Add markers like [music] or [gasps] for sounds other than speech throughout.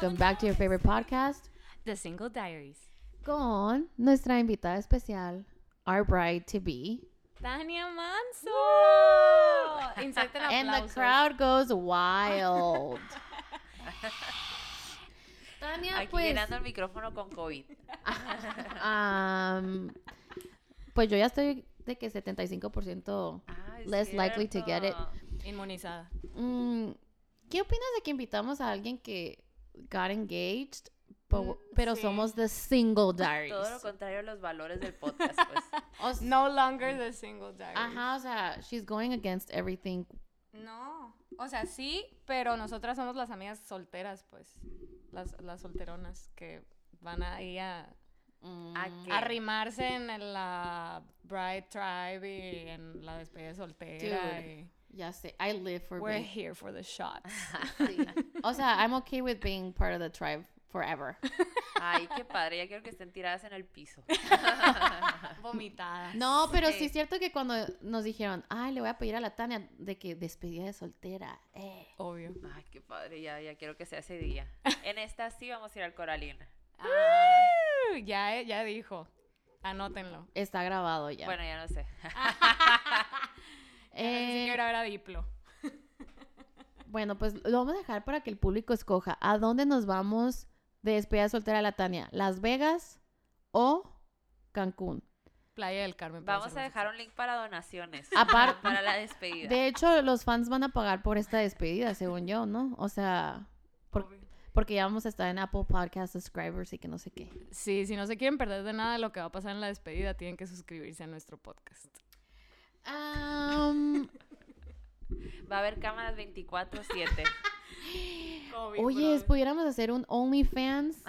welcome back to your favorite podcast The Single Diaries. con nuestra invitada especial, our bride to be. Tania Manso. [laughs] And the crowd goes wild. [laughs] Tania, Aquí pues, llenando el micrófono con COVID. [laughs] um, pues yo ya estoy de que 75% Ah, es less likely to get it. Inmunizada. Mm, ¿Qué opinas de que invitamos a alguien que got engaged, po- pero sí. somos the single diaries? [laughs] Todo lo contrario a los valores del podcast, pues. [laughs] O No longer The Single Diaries. Ajá, o sea, she's going against everything. No. O sea, sí, pero nosotras somos las amigas solteras, pues. Las, las solteronas que van ahí a, Mm, ¿A a arrimarse en la Bride Tribe y en la despedida soltera. Dude. y Ya sé, I live for We're being. here for the shots. [laughs] sí. O sea, I'm okay with being part of the tribe forever. Ay, qué padre. Ya quiero que estén tiradas en el piso. [laughs] Vomitadas. No, pero sí Sí. es cierto que cuando nos dijeron, ay, le voy a pedir a la Tania de que despedida de soltera. Eh. Obvio. Ay, qué padre. Ya, ya quiero que sea ese día. En esta sí vamos a ir al Coralina. Ah, ya, eh, ya dijo. Anótenlo. Está grabado ya. Bueno, ya no sé. [laughs] Eh, quiero ver a Diplo. bueno, pues lo vamos a dejar para que el público escoja. ¿A dónde nos vamos de despedida de soltera de la Tania? ¿Las Vegas o Cancún? Playa del Carmen. Vamos a dejar un link para donaciones. [laughs] Aparte- [laughs] Para la despedida. De hecho, los fans van a pagar por esta despedida, según yo, ¿no? O sea, por- porque ya vamos a estar en Apple Podcast subscribers y que no sé qué. Sí, si no se quieren perder de nada de lo que va a pasar en la despedida, tienen que suscribirse a nuestro podcast. Va a haber cámaras 24-7. [laughs] oye, pudiéramos hacer un OnlyFans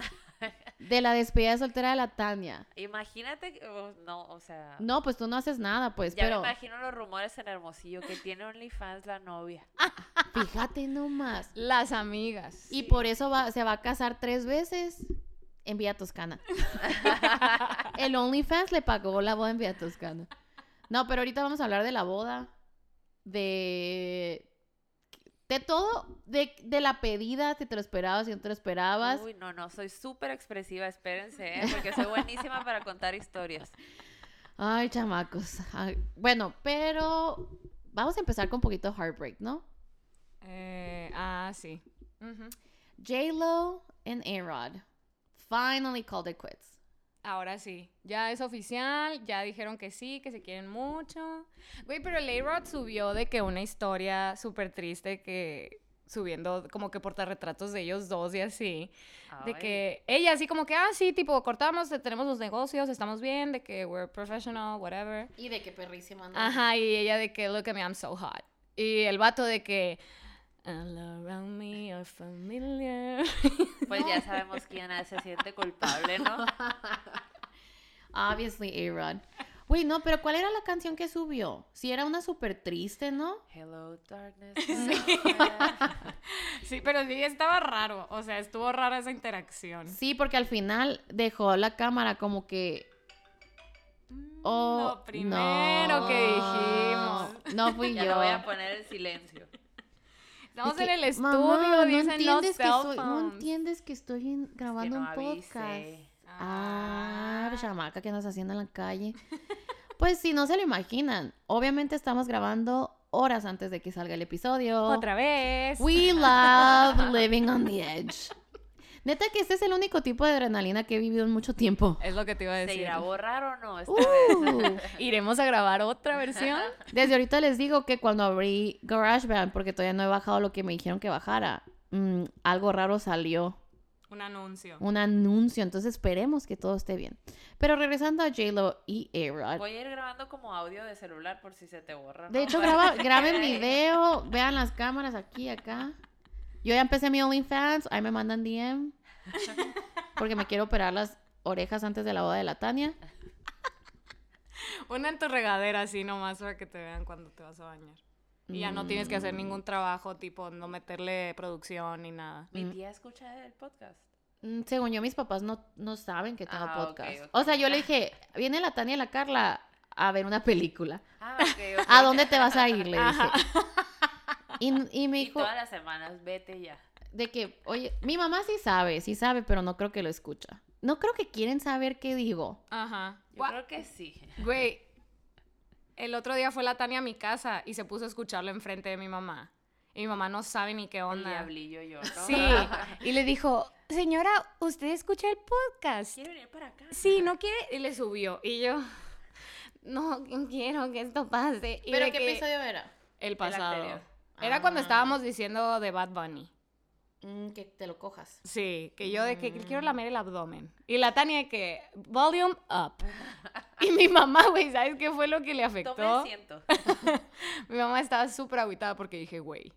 de la despedida de soltera de la Tania. Imagínate, que- oh, no, o sea. No, pues tú no haces nada, pues, ya pero me imagino los rumores en Hermosillo que tiene OnlyFans la novia. [laughs] fíjate nomás. Las amigas. Y por eso va, se va a casar tres veces en Villa Toscana. [laughs] El OnlyFans le pagó la boda en Villa Toscana. No, pero ahorita vamos a hablar de la boda, de... De todo, de, de la pedida, si te lo esperabas, si no te lo esperabas. Uy, no, no, soy súper expresiva, espérense, ¿eh? porque soy buenísima [laughs] para contar historias. Ay, chamacos. Ay, bueno, pero vamos a empezar con un poquito de heartbreak, ¿no? Eh, ah, sí. Ujú. J-Lo and A-Rod finally called it quits. Ahora sí. Ya es oficial. Ya dijeron que sí, que se quieren mucho. Güey, pero el A-Rod subió de que una historia súper triste que subiendo como que portarretratos de ellos dos y así. De que ella así como que, ah, sí, tipo, cortamos, tenemos los negocios, estamos bien, de que we're professional, whatever. Y de qué perrísima, ¿no? Ajá, y ella de que, look at me, I'm so hot. Y el vato de que, all around me are familiar. [laughs] Pues ya sabemos quién se siente culpable, ¿no? [laughs] Obviously, A-Rod. Güey, no, pero ¿cuál era la canción que subió? Si era una súper triste, ¿no? Hello, darkness. [laughs] sí, pero sí estaba raro, o sea, estuvo rara esa interacción. Sí, porque al final dejó la cámara como que... Oh, Lo primero que dijimos. No fui Ya yo. lo voy a poner en silencio. Estamos De en que, el estudio, "Mamá, dicen no entiendes que cell soy, no phones". entiendes que estoy en- grabando no un podcast. avise. Ah, chamaca, ¿qué andas haciendo en la calle? [laughs] Pues si no se lo imaginan, obviamente estamos grabando horas antes de que salga el episodio. Otra vez. We love living on the edge. Neta que este es el único tipo de adrenalina que he vivido en mucho tiempo. Es lo que te iba a ¿Se decir. irá a borrar o no esta Uh, vez? Iremos a grabar otra versión. [laughs] desde ahorita les digo que cuando abrí GarageBand, porque todavía no he bajado lo que me dijeron que bajara, mm, algo raro salió. Un anuncio. Un anuncio, entonces esperemos que todo esté bien. Pero regresando a J-Lo y A-Rod. Voy a ir grabando como audio de celular por si se te borra. De hecho, graba, [laughs] graben video, vean las cámaras aquí, acá. Yo ya empecé mi OnlyFans, ahí me mandan DM. [laughs] Porque me quiero operar las orejas antes de la boda de la Tania. Una en tu regadera así nomás para que te vean cuando te vas a bañar. Y ya no tienes que hacer ningún trabajo, tipo no meterle producción ni nada. Mi tía escucha el podcast. Mm, Según yo, mis papás no, no saben que tengo Ah, podcast. O sea, yo le dije, viene la Tania y la Carla a ver una película. Ah. ¿A dónde te vas a ir? Le dije. Y, y me Y dijo, todas las semanas, vete ya. De que, oye, mi mamá sí sabe, sí sabe, pero no creo que lo escucha. No creo que quieren saber qué digo. Ajá. Yo Gua- creo que sí. Güey, el otro día fue la Tania a mi casa y se puso a escucharlo enfrente de mi mamá. Y mi mamá no sabe ni qué El onda. diablillo yo, ¿no? Sí. [laughs] Y le dijo, señora, ¿usted escucha el podcast? ¿Quiere venir para acá? Sí, ¿no quiere? Y le subió. Y yo, no quiero que esto pase. Y ¿Pero qué que- episodio era? El pasado. Era cuando Ah. estábamos diciendo de Bad Bunny. Mm, que te lo cojas. Sí, que yo de que Mm. quiero lamer el abdomen. Y la Tania de que, volume up. [laughs] Y mi mamá, güey, ¿sabes qué fue lo que le afectó? Tome asiento. [laughs] Mi mamá estaba súper aguitada porque dije, güey.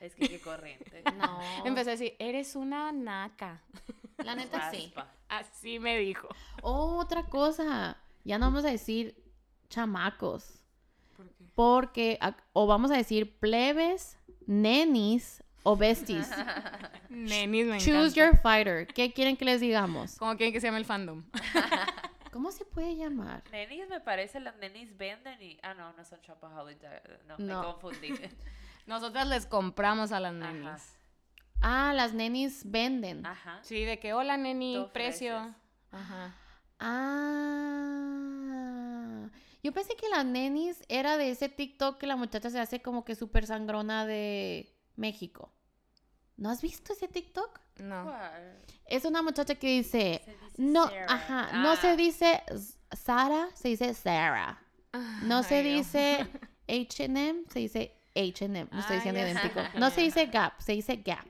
Es que qué corriente. [laughs] No. Empecé a decir, eres una naca. La neta sí. Así me dijo. Oh, otra cosa. Ya no vamos a decir chamacos. ¿Por qué? Porque, o vamos a decir plebes, nenis o besties. [laughs] Nenis me Choose encanta. your fighter. ¿Qué quieren que les digamos? ¿Cómo quieren que se llame el fandom? [laughs] ¿Cómo se puede llamar? Nenis me parece, las nenis venden y... Ah, no, no son shopaholics. No, No. me confundí. [laughs] Nosotras les compramos a las Ajá. nenis. Ah, las nenis venden. Ajá. Sí, de que, hola neni, precio. Ajá. Ah. Yo pensé que las nenis era de ese TikTok que la muchacha se hace como que súper sangrona de México. ¿No has visto ese TikTok? No. ¿Cuál? Es una muchacha que dice, Se dice no, Sarah. ajá, no se Ah, dice Sara, se dice Sarah. No se dice [laughs] H&M, se dice H&M. No estoy Ah, diciendo idéntico. [laughs] No se dice Gap, se dice Gap.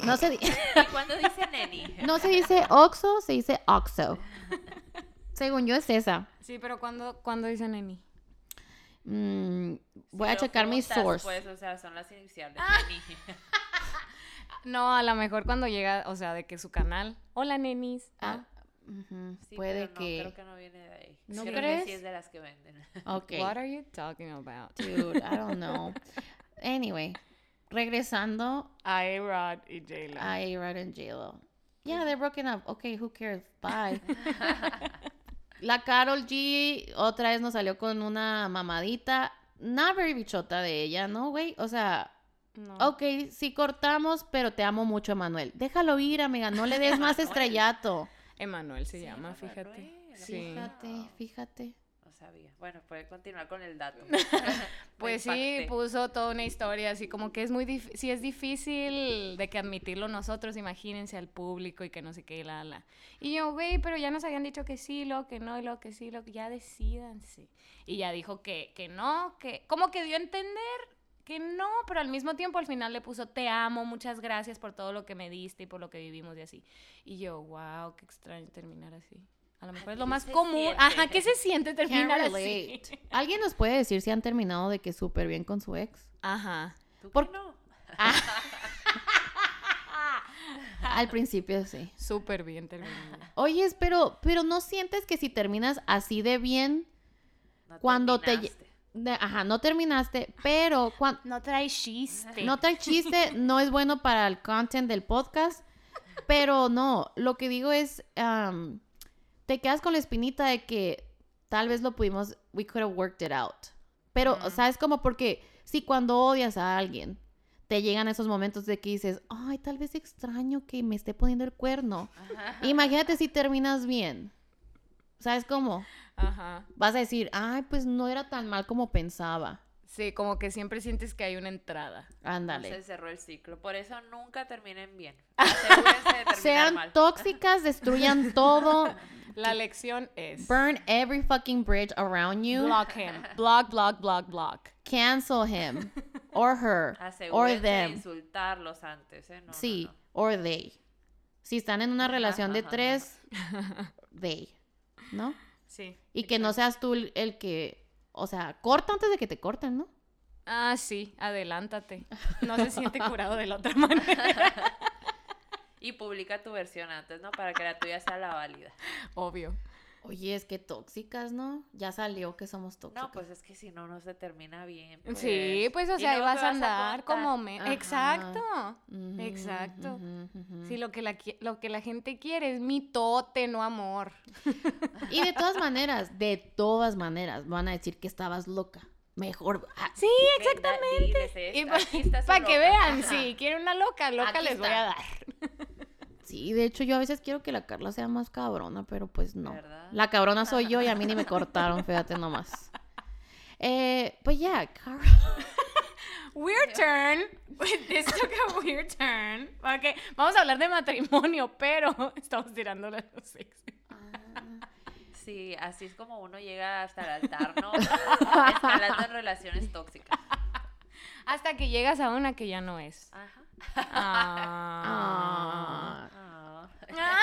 No se, di- [laughs] ¿Y cuando dice neni? no se dice Oxo, se dice Oxo. Según yo es esa. Sí, pero cuando, cuando dice neni. Mm, voy Si a checar mi source. Pues, o sea, son las iniciales. Ah. neni. No, a lo mejor cuando llega, o sea, de que su canal. Hola nenis. Ah, Sí, puede pero no, que... creo que no viene de ahí. ¿No Creo que crees? sí es de las que venden. [laughs] Ok. What are you talking about? Dude, I don't know. [laughs] Anyway, regresando A-Rod y J-Lo. a A-Rod and J-Lo. Yeah, they're broken up. Okay, who cares? Bye. [laughs] La Carol G otra vez nos salió con una mamadita. Not very bichota de ella, ¿no, güey? O sea, No. ok, sí cortamos, pero te amo mucho, Emanuel. Déjalo ir, amiga. No le des más [laughs] estrellato. Emanuel se Sí, llama, fíjate. Sí. Fíjate, fíjate. No sabía. Bueno, puede continuar con el dato. [laughs] Pues [laughs] sí, puso toda una historia así como que es muy difícil, sí es difícil de que admitirlo nosotros, imagínense al público y que no sé qué, la, la. Y yo, güey, pero ya nos habían dicho que sí, lo que no, y lo que sí, lo que ya decidanse. Y ya dijo que, que no, que como que dio a entender que no, pero al mismo tiempo al final le puso te amo, muchas gracias por todo lo que me diste y por lo que vivimos y así. Y yo, wow, qué extraño terminar así. A lo mejor es lo ¿qué más común. siente? [laughs] Ajá, ¿qué se siente terminar así? [laughs] ¿Alguien nos puede decir si han terminado de que súper bien con su ex? Ajá. ¿Tú Por- qué no? [laughs] Al principio sí. Súper bien terminado. Oyes, pero, pero no sientes que si terminas así de bien, No cuando te... de- ajá, no terminaste, pero cuando... No trae chiste. No trae chiste, no es bueno para el content del podcast, pero no, lo que digo es, am, te quedas con la espinita de que tal vez lo pudimos, we could have worked it out. Pero, Ujú. ¿sabes cómo? Porque si cuando odias a alguien, te llegan esos momentos de que dices, ay, tal vez extraño que me esté poniendo el cuerno. Imagínate si terminas bien. ¿Sabes cómo? Ajá. Vas a decir, ay, pues no era tan mal como pensaba. Sí, como que siempre sientes que hay una entrada. Ándale. se cerró el ciclo. Por eso nunca terminen bien. [laughs] De Sean mal. tóxicas, destruyan [laughs] todo, La lección es burn every fucking bridge around you, block him. Block, block, block, block. cancel him [laughs] or her or de them. insultarlos antes, ¿eh? No, Sí, no. or they. Si están en una Ajá, relación de ajá, tres, they, ¿no? Sí. Y que no seas tú el, el que, o sea, corta antes de que te corten, ¿no? Ah, sí, adelántate. No se siente [laughs] curado de la otra manera. Y publica tu versión antes, ¿no? Para que la tuya sea la válida. Obvio. Oye, es que tóxicas, ¿no? Ya salió que somos tóxicas. No, pues es que si no, no se termina bien. Sí, pues o ¿Y sea, ahí vas a vas a andar como me... Ajá. Exacto. Exacto. ujú. Sí, lo que, la, lo que la gente quiere es mitote, no amor. [laughs] Y de todas maneras, de todas maneras, van a decir que estabas loca. mejor. ah, Sí, Exactamente. Y para para que vean, si quieren una loca, loca Aquí les voy a dar. [laughs] Sí, de hecho yo a veces quiero que la Carla sea más cabrona, pero pues no. ¿Verdad? La cabrona soy yo y a mí ni me [laughs] cortaron, fíjate nomás. Eh, pues ya, Carla. [laughs] Weird turn. [laughs] This took a weird turn. Ok, vamos a hablar de matrimonio, pero estamos tirándole a los sex. Sí, así es como uno llega hasta el altar, ¿no? Escalando en relaciones tóxicas. Hasta que llegas a una que ya no es. Ajá. Ah. Ah. Ah.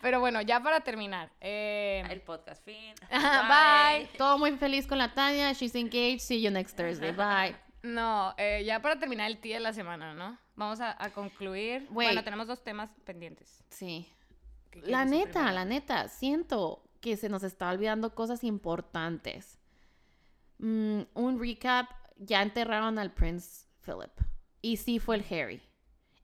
Pero bueno, ya para terminar. eh, El podcast fin. [laughs] Bye. Todo muy feliz con la Tania. She's engaged. See you next Thursday. Bye. No, eh, ya para terminar el tía de la semana, ¿no? Vamos a, a concluir. Wait. Bueno, tenemos dos temas pendientes. Sí. ¿Qué La neta, primero? la neta, siento que se nos está olvidando cosas importantes. Mm, un recap, ya enterraron al Prince Philip. Y sí fue el Harry.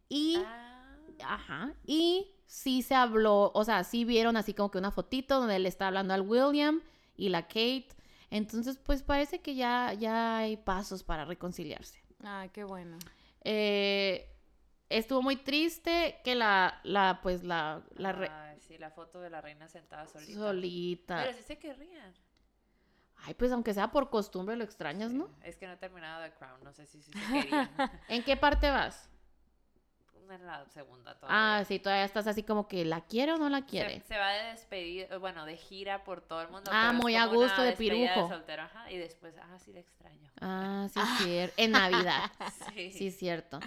Y, Ah, ajá, y sí se habló, o sea, sí vieron así como que una fotito donde él está hablando al William y la Kate. Entonces, pues parece que ya, ya hay pasos para reconciliarse. Ay, qué bueno. Eh, estuvo muy triste que la, la pues la, la re- sí, la foto de la reina sentada solita. solita. Pero sí se querrían. Ay, pues aunque sea por costumbre lo extrañas, ¿no? Es que no he terminado The Crown, no sé si sí se. [laughs] ¿En qué parte vas? en la segunda todavía. Ah, sí, todavía estás así como que ¿la quiere o no la quiere? se va de despedir, eh, bueno, de gira por todo el mundo. Ah, muy a gusto, de despedida pirujo. soltero, ajá, y después, ah, sí, extraño. Ah, sí, [laughs] cierto. En Navidad. [laughs] Sí. Sí, cierto.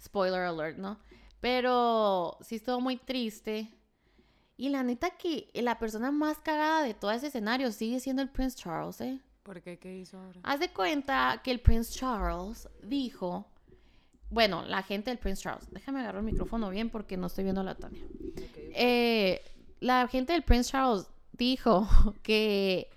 Spoiler alert, ¿no? Pero sí estuvo muy triste. Y la neta que la persona más cagada de todo ese escenario sigue siendo el Prince Charles, ¿eh? ¿Por qué? ¿Qué hizo ahora? Haz de cuenta que el Prince Charles dijo, bueno, la gente del Prince Charles, déjame agarrar el micrófono bien porque no estoy viendo a la Tania. Eh, la gente del Prince Charles dijo [laughs] que,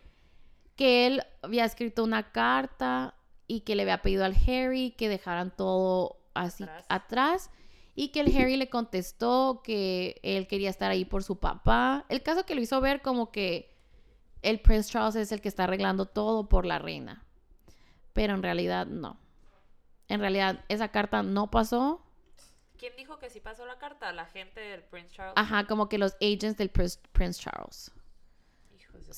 que él había escrito una carta y que le había pedido al Harry que dejaran todo así Atrás. atrás. Y que el Harry le contestó que él quería estar ahí por su papá. El caso que lo hizo ver como que el Prince Charles es el que está arreglando todo por la reina. Pero en realidad no. En realidad esa carta no pasó. ¿Quién dijo que sí pasó la carta? La gente del Prince Charles. Ajá, como que los agents del Prince, Prince Charles. Hijos de.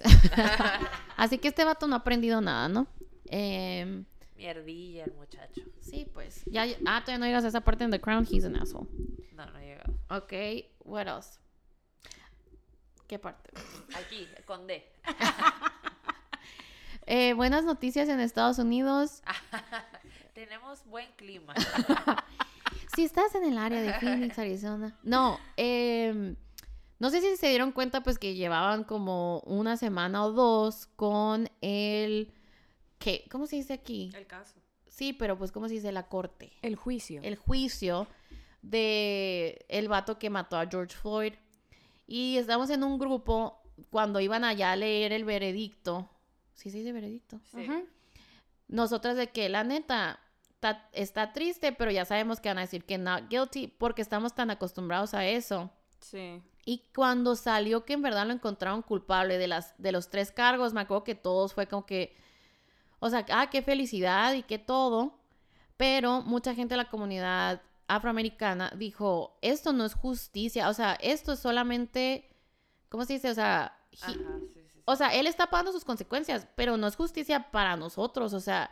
[laughs] Así que este vato no ha aprendido nada, ¿no? Em, Mierdilla el muchacho. sí, pues. Ya, ah, todavía no llegas a esa parte en The Crown. He's an asshole. No, no he llegado. Ok, what else? ¿Qué parte? [laughs] Aquí, con D. [laughs] Eh, buenas noticias en Estados Unidos. [laughs] Tenemos buen clima. Si estás en el área de Phoenix, Arizona. No, em, no sé si se dieron cuenta, pues que llevaban como una semana o dos con el. ¿Qué? ¿Cómo se dice aquí? El caso. Sí, pero pues, ¿cómo se dice? La corte. El juicio. El juicio de el vato que mató a George Floyd. Y estamos en un grupo cuando iban allá a leer el veredicto. ¿Sí se dice veredicto? Sí. Ujú. nosotras de que la neta ta- está triste, pero ya sabemos que van a decir que not guilty porque estamos tan acostumbrados a eso. Sí. Y cuando salió que en verdad lo encontraron culpable de las de los tres cargos, me acuerdo que todos fue como que o sea, ah, qué felicidad y qué todo, pero mucha gente de la comunidad afroamericana dijo, esto no es justicia, o sea, esto es solamente ¿cómo se dice? O sea, he- Ajá, sí, sí, sí. o sea, él está pagando sus consecuencias, pero no es justicia para nosotros, o sea,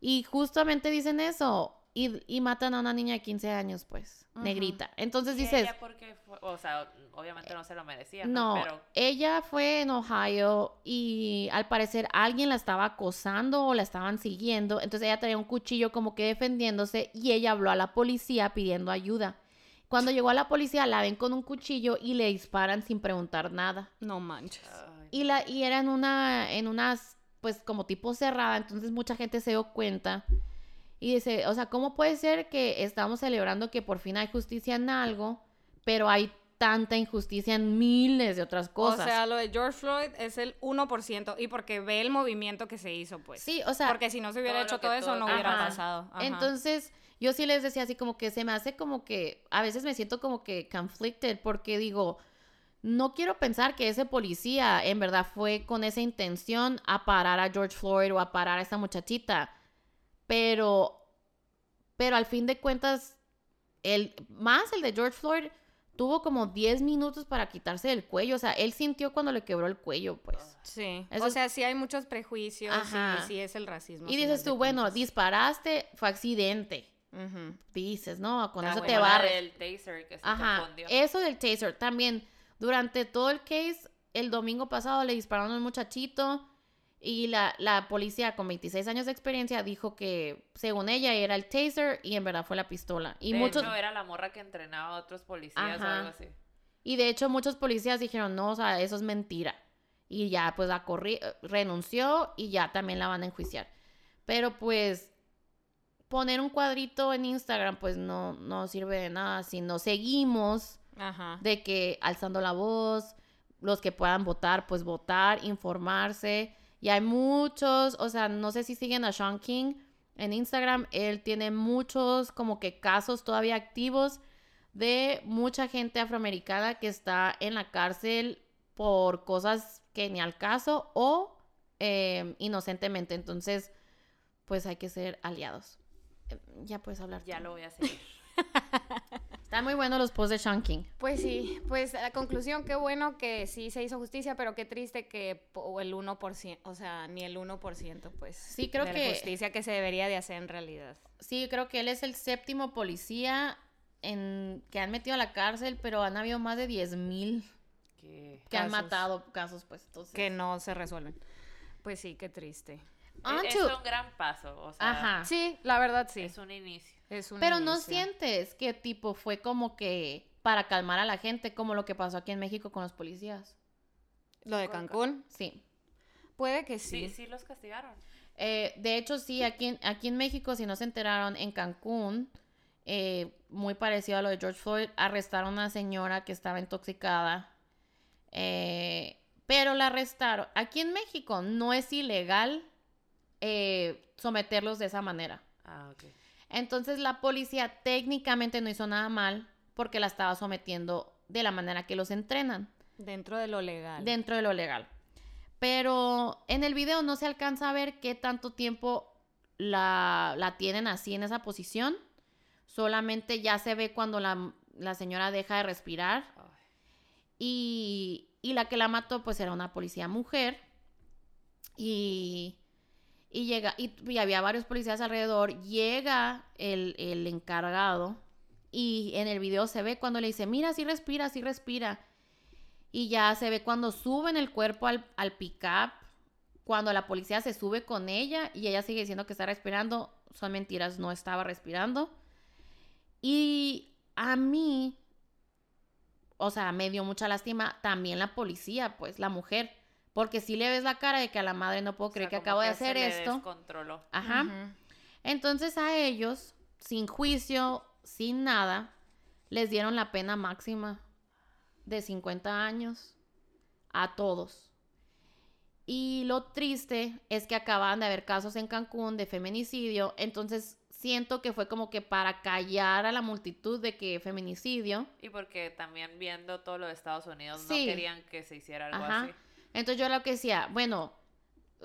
y justamente dicen eso y, y matan a una niña de 15 años, pues, negrita. Entonces ¿Y dices, ella por qué fue? O sea, obviamente no se lo merecía, no, ¿no? Pero ella fue en Ohio y al parecer alguien la estaba acosando o la estaban siguiendo, entonces ella traía un cuchillo como que defendiéndose y ella habló a la policía pidiendo ayuda. Cuando llegó a la policía la ven con un cuchillo y le disparan sin preguntar nada. No manches. Y, la, y era en una, en unas, pues como tipo cerrada, entonces mucha gente se dio cuenta. Y dice, o sea, ¿cómo puede ser que estamos celebrando que por fin hay justicia en algo, pero hay tanta injusticia en miles de otras cosas? O sea, lo de George Floyd es el 1% y porque ve el movimiento que se hizo, pues. sí, o sea, Porque si no se hubiera todo hecho todo eso, todo- no hubiera Ajá. pasado. Ajá. entonces yo sí les decía así como que se me hace como que, a veces me siento como que conflicted porque digo, no quiero pensar que ese policía en verdad fue con esa intención a parar a George Floyd o a parar a esa muchachita. Pero, pero al fin de cuentas, el, más el de George Floyd tuvo como 10 minutos para quitarse del cuello. O sea, él sintió cuando le quebró el cuello, pues. Sí. Eso o sea, sí hay muchos prejuicios Ajá. y sí es el racismo. Y dices tú, bueno, cuentas. disparaste, fue accidente. Dices, ¿no? Con eso te barres. del taser que se Ajá, eso del taser. También, durante todo el case, el domingo pasado le dispararon a un muchachito y la, la policía con 26 años de experiencia dijo que, según ella, era el taser y en verdad fue la pistola. Y de muchos... hecho, era la morra que entrenaba a otros policías o algo así. Y de hecho muchos policías dijeron, no, o sea, eso es mentira. Y ya, pues la corri- renunció y ya también la van a enjuiciar. Pero pues poner un cuadrito en Instagram pues no, no sirve de nada si no seguimos Ajá. de que alzando la voz, los que puedan votar, pues votar, informarse. Y hay muchos, o sea, no sé si siguen a Sean King en Instagram, él tiene muchos como que casos todavía activos de mucha gente afroamericana que está en la cárcel por cosas que ni al caso o eh, inocentemente. Entonces, pues hay que ser aliados. Eh, Ya puedes hablar. Ya tú. lo voy a seguir. [laughs] Están muy buenos los posts de Sean King. Pues sí, pues la conclusión, qué bueno que sí se hizo justicia, pero qué triste que el 1%, o sea, ni el 1%, pues. Sí, creo de la que- justicia que se debería de hacer en realidad. Sí, creo que él es el séptimo policía en, que han metido a la cárcel, pero han habido más de 10 mil Que... han matado casos, pues. Entonces, Que no se resuelven. Pues sí, qué triste. On Es to- un gran paso, o sea, Ajá. Sí, la verdad sí. es un inicio. Es un Pero no sientes que tipo fue como que para calmar a la gente, como lo que pasó aquí en México con los policías. Lo de Cancún, Sí. puede que Sí, sí. sí los castigaron. Eh, de hecho, sí, aquí en, aquí en México, si no se enteraron, en Cancún, eh, muy parecido a lo de George Floyd, arrestaron a una señora que estaba intoxicada. eh, pero la arrestaron. Aquí en México no es ilegal eh, someterlos de esa manera. Ah, ok. Entonces la policía técnicamente no hizo nada mal porque la estaba sometiendo de la manera que los entrenan Dentro de lo legal. dentro de lo legal. Pero en el video no se alcanza a ver qué tanto tiempo la, la tienen así en esa posición. Solamente ya se ve cuando la, la señora deja de respirar. Y, y la que la mató pues era una policía mujer. Y, y llega, y, había varios policías alrededor. Llega el, el encargado. Y en el video se ve cuando le dice, mira, sí respira, sí respira. Y ya se ve cuando suben el cuerpo al, al pick-up, cuando la policía se sube con ella y ella sigue diciendo que está respirando. Son mentiras, no estaba respirando. Y a mí, o sea, me dio mucha lástima también la policía, pues, la mujer. Porque si le ves la cara de que a la madre no puedo O creer sea, que acabo de se hacer le esto. descontroló. Ajá. Entonces a ellos, sin juicio, sin nada, les dieron la pena máxima de 50 años a todos. Y lo triste es que acaban de haber casos en Cancún de feminicidio, entonces siento que fue como que para callar a la multitud de que feminicidio. Y porque también viendo todo lo de Estados Unidos Sí. no querían que se hiciera algo Ajá. así. Entonces yo lo que decía, bueno,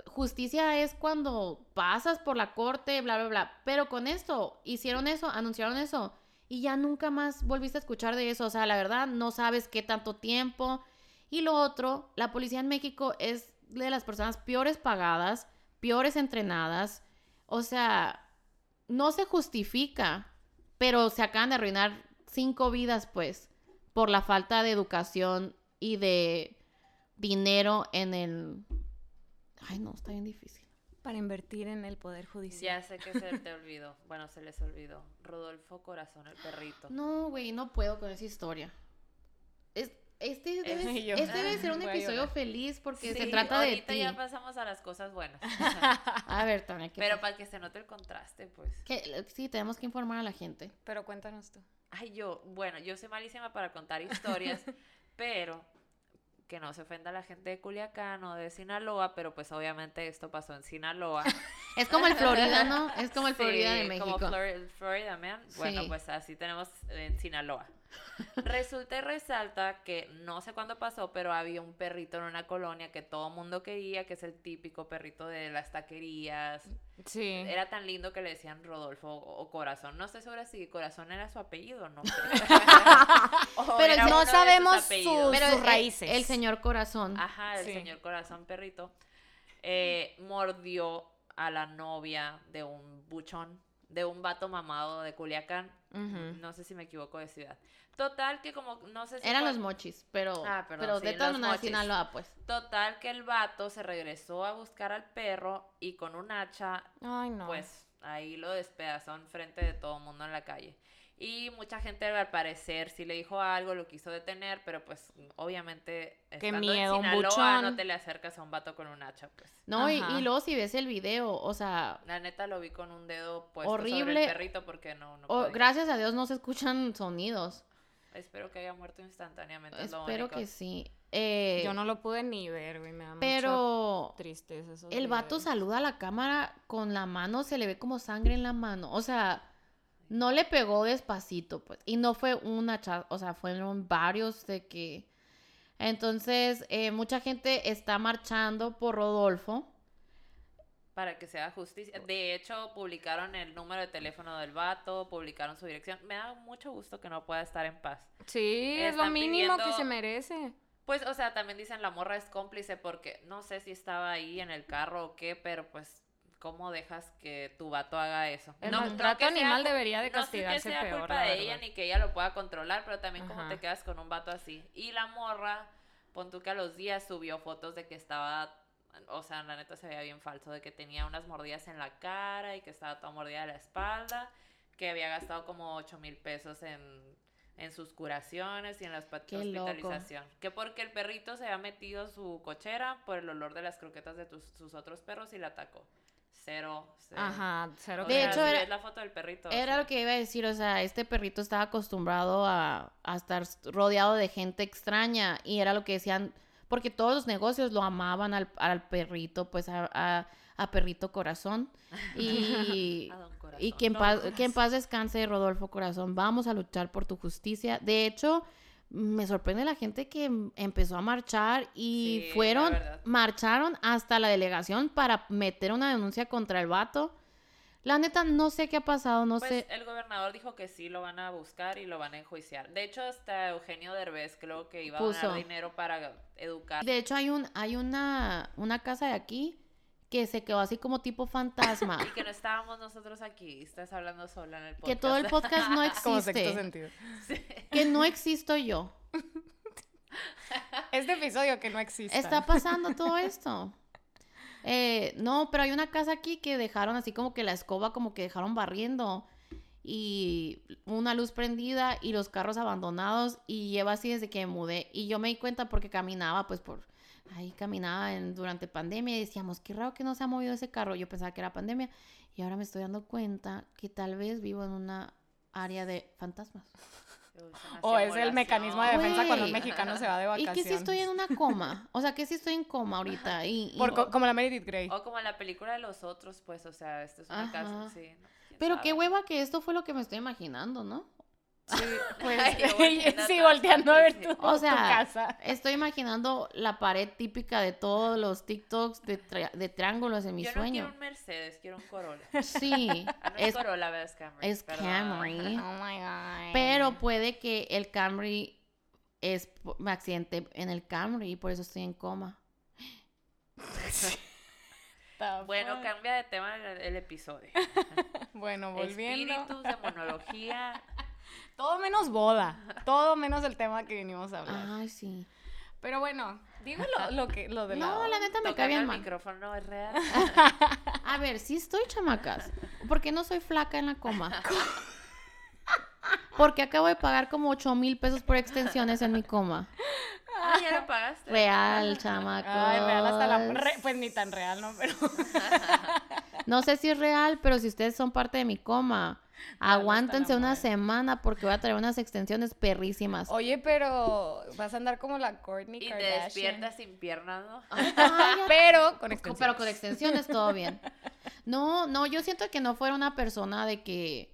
justicia es cuando pasas por la corte, bla, bla, bla. Pero con esto, hicieron eso, anunciaron eso. Y ya nunca más volviste a escuchar de eso. O sea, la verdad, no sabes qué tanto tiempo. Y lo otro, la policía en México es de las personas peores pagadas, peores entrenadas. O sea, no se justifica, pero se acaban de arruinar cinco vidas, pues, por la falta de educación y de dinero en el... Ay, no, está bien difícil. Para invertir en el Poder Judicial. Ya sé que se te olvidó. [laughs] Bueno, se les olvidó. Rodolfo Corazón, el perrito. No, güey, no puedo con esa historia. Es, este, [laughs] debe, yo, este debe ser un episodio feliz porque se trata de ahorita ti. ya pasamos a las cosas buenas. [laughs] A ver, Tania, ¿qué Pero pasa? para que se note el contraste, pues. Que- Sí, tenemos que informar a la gente. Pero cuéntanos tú. Ay, yo, bueno, yo soy malísima para contar historias, pero que no se ofenda la gente de Culiacán o de Sinaloa, pero pues obviamente esto pasó en Sinaloa. [laughs] Es como el Florida, ¿no? Es como el [laughs] Florida de Sí, México. Como Flor- Florida Man. Bueno, Sí. pues así tenemos en Sinaloa. Resulta y resalta que no sé cuándo pasó, pero había un perrito en una colonia que todo mundo quería, que es el típico perrito de las taquerías. Sí. Era tan lindo que le decían Rodolfo o, Corazón. No estoy segura si Corazón era su apellido, no. [laughs] [laughs] O Pero no sus sabemos sus- Pero sus el- raíces. El, señor corazón. Ajá, el Sí. señor Corazón Perrito eh, mordió a la novia de un buchón, de un vato mamado de Culiacán. No sé si me equivoco de ciudad. Total que como, no sé si Eran fue- los mochis, pero, Ah, perdón, pero sí, de todas maneras. Sinaloa, pues. Total que el vato se regresó a buscar al perro y con un hacha, Ay, no. pues ahí lo despedazó enfrente de todo el mundo en la calle. Y mucha gente al parecer sí le dijo algo, lo quiso detener, pero pues obviamente Qué estando miedo, en un Sinaloa no te le acercas a un vato con un hacha, pues. No, y, y luego si ves el video, o sea, La neta lo vi con un dedo puesto sobre Horrible. el perrito porque no, no o- podía. gracias a Dios no se escuchan sonidos. Espero que haya muerto instantáneamente. es Espero que sí. Eh, Yo no lo pude ni ver, güey. Me da mucha pero tristeza esos el vato saluda a la cámara con la mano, se le ve como sangre en la mano. O sea, no le pegó despacito, pues. Y no fue una, o sea, fueron varios de que... Entonces, eh, mucha gente está marchando por Rodolfo. Para que se haga justicia. De hecho, publicaron el número de teléfono del vato, publicaron su dirección. Me da mucho gusto que no pueda estar en paz. Sí, es lo mínimo que se merece. Pues, o sea, también dicen la morra es cómplice porque no sé si estaba ahí en el carro o qué, pero pues, ¿cómo dejas que tu vato haga eso? El No- no maltrato sea animal debería de no sé que castigarse sea peor, culpa de verdad. ella ni que ella lo pueda controlar, pero también como Ajá. te quedas con un vato así. Y la morra, pon tú que a los días subió fotos de que estaba, o sea, la neta se veía bien falso, de que tenía unas mordidas en la cara y que estaba toda mordida de la espalda, que había gastado como 8 mil pesos en, en sus curaciones y en la Qué loco. hospitalización. Que porque el perrito se había metido su cochera por el olor de las croquetas de tus- sus otros perros y la atacó. Cero, cero. Ajá, cero O De sea, hecho, si era- ves la foto del perrito. o Era sea, lo que iba a decir, o sea, este perrito estaba acostumbrado a, a estar rodeado de gente extraña y era lo que decían, porque todos los negocios lo amaban al, al perrito, pues a, a- a perrito corazón. Y, [laughs] a don Corazón. y que, en paz, Corazón. que en paz descanse Rodolfo Corazón, vamos a luchar por tu justicia. De hecho, me sorprende la gente que em- empezó a marchar y Sí, fueron, marcharon hasta la delegación para meter una denuncia contra el vato. La neta, no sé qué ha pasado, no Pues sé. el gobernador dijo que sí lo van a buscar y lo van a enjuiciar. De hecho, hasta Eugenio Derbez creo que iba a donar dinero para educar. De hecho, hay un, hay una, una casa de aquí que se quedó así como tipo fantasma. [laughs] Y que no estábamos nosotros aquí, estás hablando sola en el podcast. que todo el podcast no [laughs] como sexto existe. sentido. Que no existo yo. [laughs] Este episodio que no existe. Está pasando todo esto. Eh, no, pero hay una casa aquí que dejaron así como que la escoba como que dejaron barriendo y una luz prendida y los carros abandonados y lleva así desde que me mudé y yo me di cuenta porque caminaba pues por ahí caminaba en- durante pandemia y decíamos qué raro que no se ha movido ese carro yo pensaba que era pandemia y ahora me estoy dando cuenta que tal vez vivo en una área de fantasmas O es el mecanismo de defensa cuando un mexicano se va de y vacaciones. que si estoy en una coma o sea que si estoy en coma ahorita y, y- Por como la Meredith Grey. O como la película de los otros, pues, o sea, esto es una Ajá. casa, sí. no, Pero sabe. qué hueva que esto fue lo que me estoy imaginando, ¿no? Sí, [laughs] pues, Ay, [laughs] sí, a volteando a ver tu, O tu sea, casa. estoy imaginando la pared típica de todos los TikToks de, tri- de triángulos en mi Yo no sueño. quiero un Mercedes, quiero un Corolla. [laughs] Sí, Ah, no es, es, Corolla, es Camry. es perdón. Camry. Oh my god. pero puede que el Camry es me accidenté en el Camry y por eso estoy en coma. Bueno, cambia de tema el, el episodio. Bueno, volviendo. Espíritus, demonología. Todo menos boda. Todo menos el tema que venimos a hablar. Ay, sí. Pero bueno, digo lo, lo que lo de No, la neta me cae bien el mal. micrófono es real. A ver, sí estoy chamacas. ¿Por qué no soy flaca en la coma? Porque acabo de pagar como 8 mil pesos por extensiones en mi coma. Ah, ya lo pagaste. Real, chamacos. Ay, real hasta la... re- pues ni tan real, ¿no? Pero... No sé si es real, pero si ustedes son parte de mi coma, aguántense una semana porque voy a traer unas extensiones perrísimas. Oye, pero vas a andar como la Kourtney Y te Kardashian. despiertas sin piernas, ¿no? Ya- [laughs] Pero con extensiones. Pero con extensiones todo bien. [laughs] No, no, yo siento que no fuera una persona de que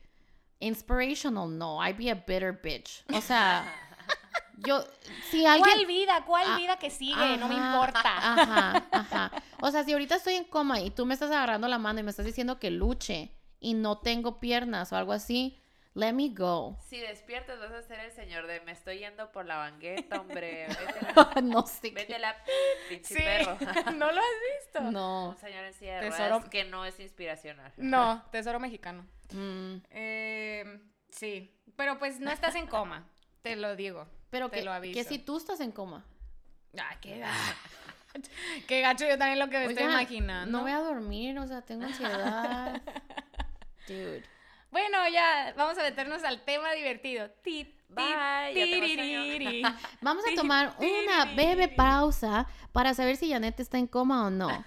inspirational, no, I'd be a bitter bitch. O sea, [laughs] yo, si alguien... ¿Cuál vida? ¿Cuál Ah, vida que sigue? no me importa. Ajá, ajá. O sea, si ahorita estoy en coma y tú me estás agarrando la mano y me estás diciendo que luche y no tengo piernas o algo así, let me go. Si despiertas vas a ser el señor de me estoy yendo por la banqueta, hombre. [laughs] Vete la, [laughs] no sé vete qué. la pinche Sí. perro. [laughs] ¿No lo has visto? No. Un señor en silla de Tesoro- ruedas que no es inspiracional. No, tesoro mexicano. Mm, Eh, sí, pero pues no estás en coma, te lo digo. pero Te que, lo aviso. que si tú estás en coma. Ah, qué gacho. Qué gacho, yo también lo que me estoy imaginando. No voy a dormir, o sea, tengo ansiedad. Dude. Bueno, ya, vamos a meternos al tema divertido. Ti, ti, Bye, ya vas, tiririri. [laughs] Vamos a tomar una tiriri. breve pausa para saber si Janet está en coma o no.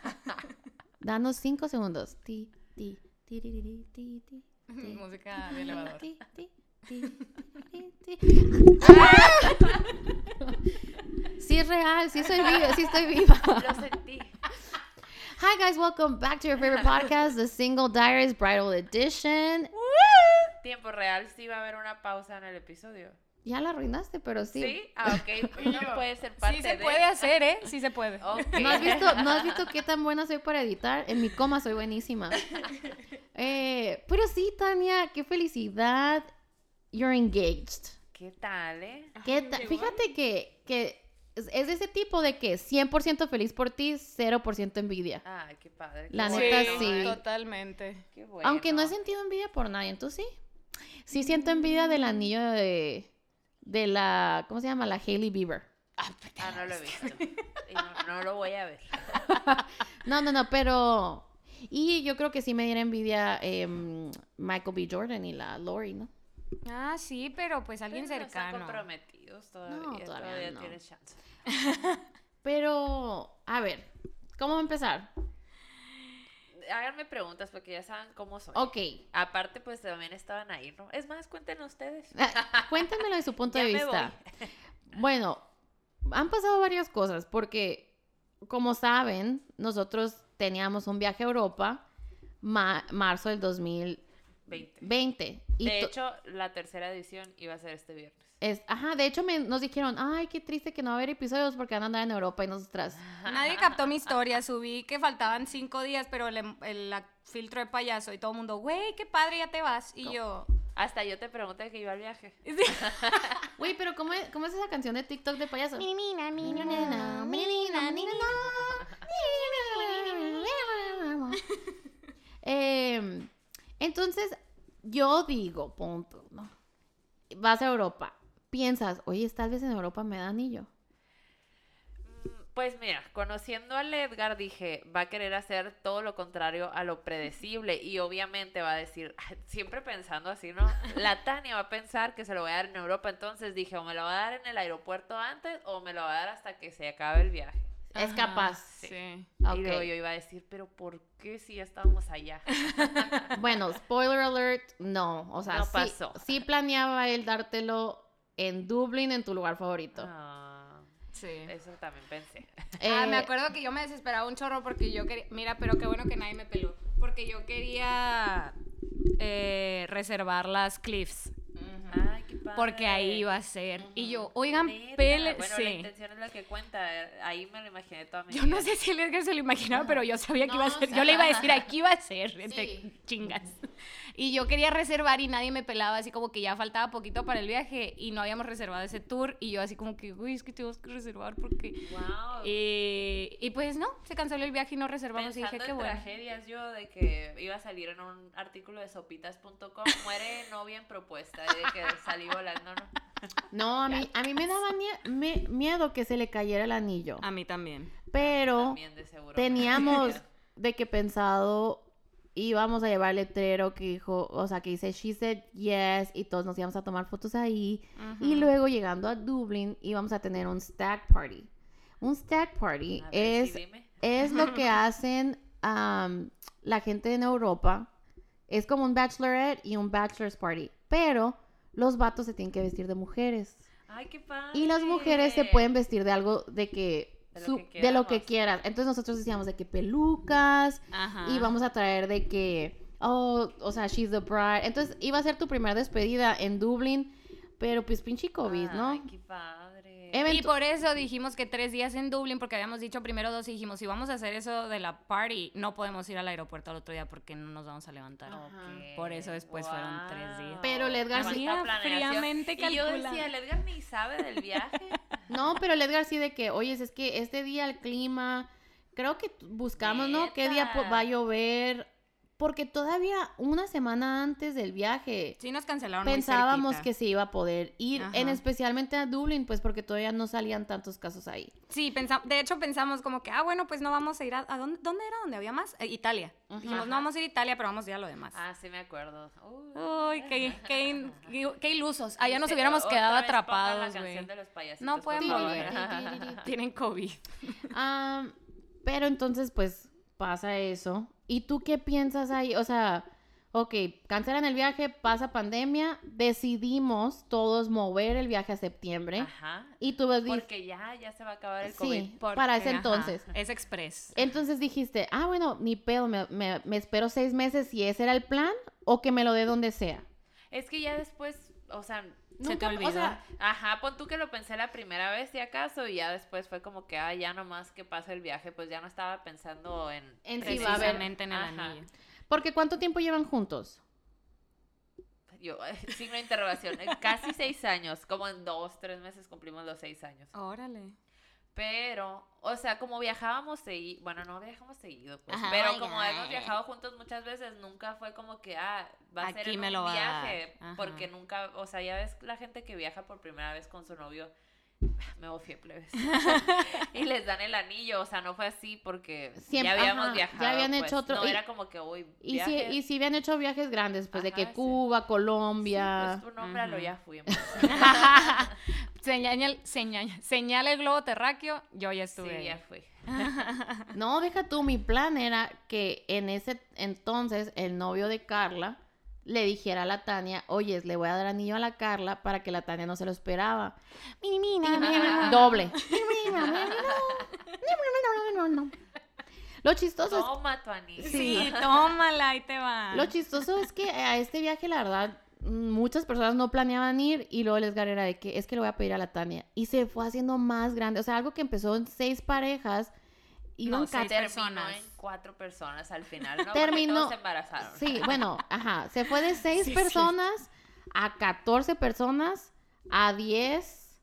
Danos cinco segundos. Ti, ti, ti, ti, ti. [laughs] Música de elevador. ¡Ah! [laughs] Sí es real, sí soy viva, sí estoy viva. Lo sentí. Hi guys, welcome back to your favorite [laughs] podcast, The Single Diaries Bridal Edition. Tiempo real, sí va a haber una pausa en el episodio. Ya la arruinaste, pero sí. ¿Sí? Ah, ok. [laughs] No puede ser parte Sí se de... puede hacer, ¿eh? Sí se puede. Ok. ¿No has, visto, ¿No has visto qué tan buena soy para editar? En mi coma soy buenísima. [laughs] Eh, pero sí, Tania, qué felicidad. You're engaged. ¿Qué tal, eh? ¿Qué ta- Fíjate que, que es, es de ese tipo de que 100% feliz por ti, 0% envidia. Ay, qué padre. qué La bueno, neta, ¿no? sí. Totalmente. Qué bueno. Aunque no he sentido envidia por nadie, ¿tú sí? Sí siento envidia del anillo de, de la, ¿cómo se llama? La Hailey Bieber. Ah, no lo he visto. [laughs] Y no, no lo voy a ver. [laughs] No, no, no, pero... Y yo creo que sí me diera envidia em, Michael B. Jordan y la Lori, ¿no? Ah, sí, pero pues alguien Pero no están cercano. comprometidos todavía. No, todavía todavía no. tienes chance. [laughs] Pero, a ver, ¿cómo va a empezar? Háganme preguntas porque ya saben cómo soy. Ok, Aparte, pues también estaban ahí, ¿no? Es más, cuenten ustedes. ah, cuéntenmelo de su [laughs] punto Ya de vista. Bueno, han pasado varias cosas porque, como saben, nosotros teníamos un viaje a Europa ma- marzo del 2020. 20. Y De to- hecho, la tercera edición iba a ser este viernes. es, ajá, de hecho me- nos dijeron, ay, qué triste que no va a haber episodios porque van a andar en Europa y nosotras. Nadie captó mi historia. Subí que faltaban cinco días, pero el, em- el- la- filtro de payaso y todo el mundo, güey, qué padre, ya te vas. Y yo, Hasta yo te pregunté de que iba al viaje. Güey, pero ¿cómo es, ¿cómo es esa canción de TikTok de payaso? Minimina, Entonces, yo digo, punto, ¿no? Vas a Europa, piensas, oye, tal vez en Europa me da anillo. Mm, Pues mira, conociendo al Edgar dije, va a querer hacer todo lo contrario a lo predecible y obviamente va a decir, [laughs] siempre pensando así, ¿no? La Tania va a pensar que se lo voy a dar en Europa, entonces dije, o me lo va a dar en el aeropuerto antes o me lo va a dar hasta que se acabe el viaje. Es capaz. Sí. Y luego yo iba a decir, pero ¿por qué si ya estábamos allá? [laughs] Bueno, spoiler alert, no. O sea, No sí, pasó. sí planeaba él dártelo en Dublín, en tu lugar favorito. Ah, Sí. eso también pensé. Ah, me Eh, acuerdo que yo me desesperaba un chorro porque yo quería. Mira, pero qué bueno que nadie me peló. Porque yo quería eh, reservar las cliffs. Padre. Porque ahí iba a ser. Y yo, oigan, pele. Bueno, la sí. intención es la que cuenta. Ahí me lo imaginé toda mi Yo vida. no sé si el Edgar se lo imaginaba, pero yo sabía que iba a ser. o Yo le iba a sea, decir, aquí iba a ser, te [laughs] Sí. chingas. Y yo quería reservar y nadie me pelaba, así como que ya faltaba poquito para el viaje y no habíamos reservado ese tour. Y yo, así como que, uy, es que tenemos que reservar porque. Wow. Y, y pues no, se canceló el viaje y no reservamos. y dije, qué en bueno. tragedias yo de que iba a salir en un artículo de sopitas.com muere [laughs] novia en propuesta y de que salí volando no No, a mí, a mí me daba miedo que se le cayera el anillo. A mí también. Pero también de seguro teníamos [laughs] de que pensado íbamos a llevar letrero que dijo, o sea, que dice she said yes y todos nos íbamos a tomar fotos ahí. Y luego llegando a Dublín íbamos a tener un stack party. Un stack party ver, es, sí, es lo que [laughs] hacen la gente en Europa. Es como un bachelorette y un bachelor's party. Pero los vatos se tienen que vestir de mujeres. Ay, qué padre. Y las mujeres se pueden vestir de algo de que De lo su- que de lo que queramos. quieras. Entonces nosotros decíamos de que pelucas Ajá. y vamos a traer de que, oh, o sea, she's the bride. Entonces iba a ser tu primera despedida en Dublin, pero pues pinche COVID, ¿no? Ay, qué padre. Y por eso dijimos que tres días en Dublín, porque habíamos dicho primero dos y dijimos, si vamos a hacer eso de la party, no podemos ir al aeropuerto al otro día porque no nos vamos a levantar. Por eso después fueron tres días. Pero el Edgar sí- fríamente Y yo decía, el Edgar ni sabe del viaje. No, pero el Edgar sí de que, oye, es que este día el clima, creo que buscamos, ¿no? ¿Qué día va a llover? Porque todavía una semana antes del viaje Sí nos cancelaron pensábamos que se iba a poder ir, en especialmente a Dublín, pues porque todavía no salían tantos casos ahí. Sí, pensa- de hecho pensamos como que, ah, bueno, pues no vamos a ir a... ¿a dónde, ¿Dónde era donde había más? Eh, Italia. Ajá. Dijimos, no vamos a ir a Italia, pero vamos a ir a lo demás. Ah, sí me acuerdo. Uy. Uy, qué, qué, in- qué- qué ilusos. Allá nos hubiéramos "Otra quedado atrapados, la canción de los payasitos, No pueden favor". volver. [laughs] Tienen COVID. [laughs] Ah, pero entonces, pues, pasa eso. ¿Y tú qué piensas ahí? O sea, ok, cancelan el viaje, pasa pandemia, decidimos todos mover el viaje a septiembre. Ajá. Y tú vas Porque ya, ya se va a acabar el COVID. Sí, Porque, para ese ajá, entonces. es express. Entonces dijiste, ah, bueno, ni pedo, me, me- me espero seis meses si ese era el plan o que me lo dé donde sea. Es que ya después, o sea, Se nunca, te o olvidó. sea, ajá, pon tú que lo pensé la primera vez, si acaso, y ya después fue como que, ah, ya nomás que pase el viaje, pues ya no estaba pensando en... En si va a haber- Precisamente en el Ajá. anillo. Porque ¿cuánto tiempo llevan juntos? Yo, [laughs] signo de interrogación, eh, casi seis años, como en dos, tres meses cumplimos los seis años. Órale. Pero, o sea, como viajábamos seguido, bueno, no viajamos seguido, pues, Ajá, pero como hemos viajado juntos muchas veces, nunca fue como que, ah, va a ser Aquí en me un lo viaje, porque nunca, o sea, ya ves la gente que viaja por primera vez con su novio, [sighs] me bofié plebes, [laughs] y les dan el anillo, o sea, no fue así porque Siempre- ya habíamos ajá, ya viajado, habían pues, hecho otro- no y- era como que, uy, Y si, y si habían hecho viajes grandes, pues de que sí. Cuba, sí, Colombia. pues tú nómbralo, ya fuimos, [laughs] [laughs] señala, señala, señala el globo terráqueo, yo ya estuve. sí, ya fui, [laughs] No, deja tú, mi plan era que en ese entonces el novio de Carla le dijera a la Tania, oye, le voy a dar anillo a la Carla para que la Tania no se lo esperaba. Mini, mini, mini, mini, Doble. Lo chistoso es toma tu anillo, Sí, tómala, ahí te va. Lo chistoso es que a este viaje, la verdad, muchas personas no planeaban ir y luego les era de que es que le voy a pedir a la Tania. Y se fue haciendo más grande. O sea, algo que empezó en seis parejas y No, terminó personas. en cuatro personas al final, ¿no? Terminó- se embarazaron. Sí, bueno, [laughs] ajá. Se fue de seis Sí, personas a 14 personas, a 10,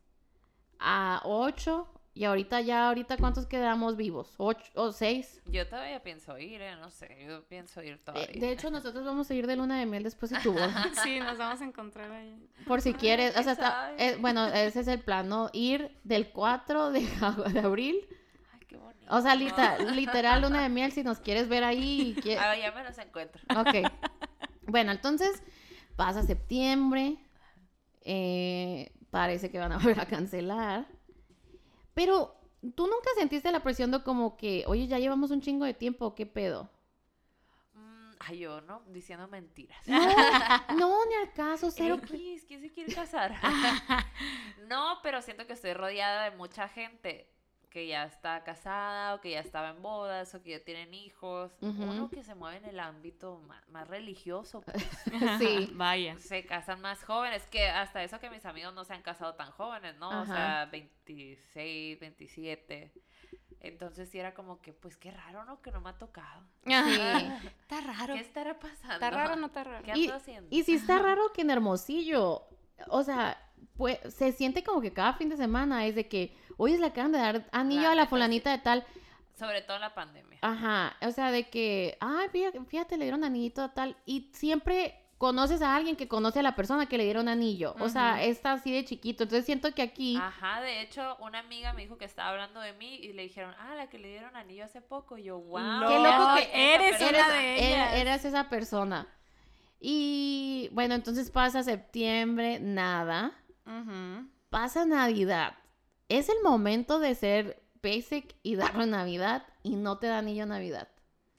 a 8. Y ahorita ya, ahorita cuántos quedamos vivos? ¿Ocho o seis? Yo todavía pienso ir, ¿eh? No sé, yo pienso ir Eh, todavía. de hecho, nosotros vamos a ir de luna de miel después de tu boda. [laughs] Sí, nos vamos a encontrar ahí. Por si quieres, o ¿quién sea, está- eh, bueno, ese es el plan, ¿no? Ir del 4 de, [laughs] de abril, Ay, qué bonito. o sea, lita- literal luna de miel, si nos quieres ver ahí. Ah, ya me los encuentro. Ok. [laughs] Bueno, entonces pasa septiembre, eh, parece que van a volver a cancelar, pero tú nunca sentiste la presión de como que, oye, ya llevamos un chingo de tiempo, ¿qué pedo? Mm, ay, yo, ¿no? Diciendo mentiras. No, [laughs] no, ni al caso, cero. X, ¿quién se quiere casar? [laughs] no, pero siento que estoy rodeada de mucha gente que ya está casada o que ya estaba en bodas o que ya tienen hijos. Ujú. Uno que se mueve en el ámbito ma- más, religioso. pues. [laughs] Sí. [laughs] Vaya. se casan más jóvenes, que hasta eso que mis amigos no se han casado tan jóvenes, ¿no? O sea, 26, 27. Entonces sí era como que, pues qué raro, ¿no? Que no me ha tocado. Sí. [laughs] Está raro. ¿Qué estará pasando? ¿Está raro o no está raro? ¿Qué Y- ando haciendo? Y sí está raro que en Hermosillo, o sea, pues se siente como que cada fin de semana es de que, oye, le acaban de dar anillo La a la fulanita de tal. Sobre todo en la pandemia. Ajá, o sea, de que, ay, fíjate, fíjate, le dieron anillito a tal. Y siempre conoces a alguien que conoce a la persona que le dieron anillo. O sea, está así de chiquito. Entonces siento que aquí... Ajá, de hecho, una amiga me dijo que estaba hablando de mí y le dijeron, ah, la que le dieron anillo hace poco. Y yo, wow. Qué loco que eres esa una persona". de er- ellas. eras esa persona. Y bueno, entonces pasa septiembre, nada. Pasa Navidad. Es el momento de ser basic y darle Navidad y no te da anillo Navidad.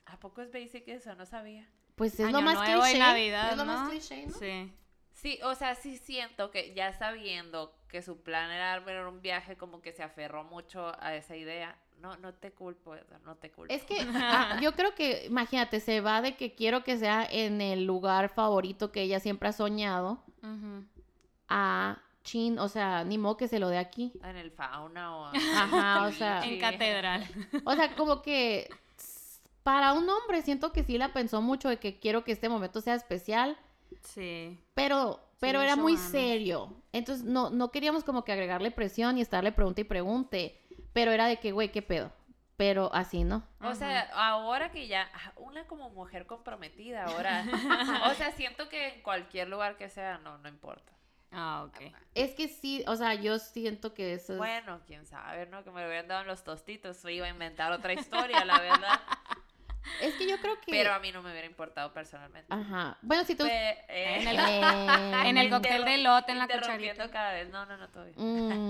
¿A poco es basic eso? No sabía. Pues es Año lo más Nuevo y. Navidad, es lo más cliché, ¿no? Sí. Sí, o sea, sí siento que ya sabiendo que su plan era armar un viaje, como que se aferró mucho a esa idea. no, no te culpo, Edgar, no te culpo. Es que [laughs] ah, yo creo que, imagínate, se va de que quiero que sea en el lugar favorito que ella siempre ha soñado a chin, o sea, ni modo que se lo dé aquí. En el fauna o... [laughs] Ajá, o sea, En catedral. O sea, como que para un hombre siento que sí la pensó mucho de que quiero que este momento sea especial, Sí. pero pero era muy serio. Entonces no no queríamos como que agregarle presión y estarle pregunte y pregunte, pero era de que, güey, ¿qué pedo? Pero así, ¿no? O sea, ahora que ya, ah, una como mujer comprometida, ahora, [laughs] o sea, siento que en cualquier lugar que sea, no, no importa. Ah, ok. Es que sí, o sea, yo siento que eso es... Bueno, quién sabe, ¿no? Que me lo hubieran dado en los tostitos, iba a inventar otra historia, la verdad. [laughs] Es que yo creo que... Pero a mí no me hubiera importado personalmente. Ajá. Bueno, si tú... Pe- En [laughs] el- Eh, En el [laughs] cóctel de lote, en la cucharita. cada vez. No, no, no, todo bien.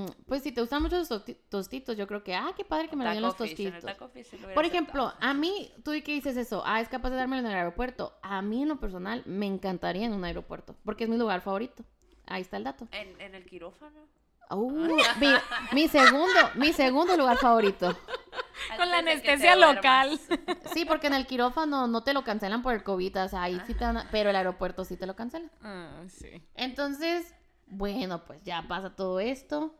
mm, pues si te gustan mucho los tosti- tostitos, yo creo que, ah, qué padre que me lo den los tostitos. fish lo Por ejemplo, aceptado. a mí, tú y que dices eso, ah, es capaz de dármelo en el aeropuerto. A mí, en lo personal, me encantaría en un aeropuerto, porque es mi lugar favorito. Ahí está el dato. ¿En, en el quirófano? Uh, mi, mi segundo, mi segundo lugar favorito. Con la anestesia local. Sí, porque en el quirófano no te lo cancelan por el COVID, o sea, ahí sí te pero el aeropuerto sí te lo cancelan. Ah, sí. Entonces, bueno, pues ya pasa todo esto.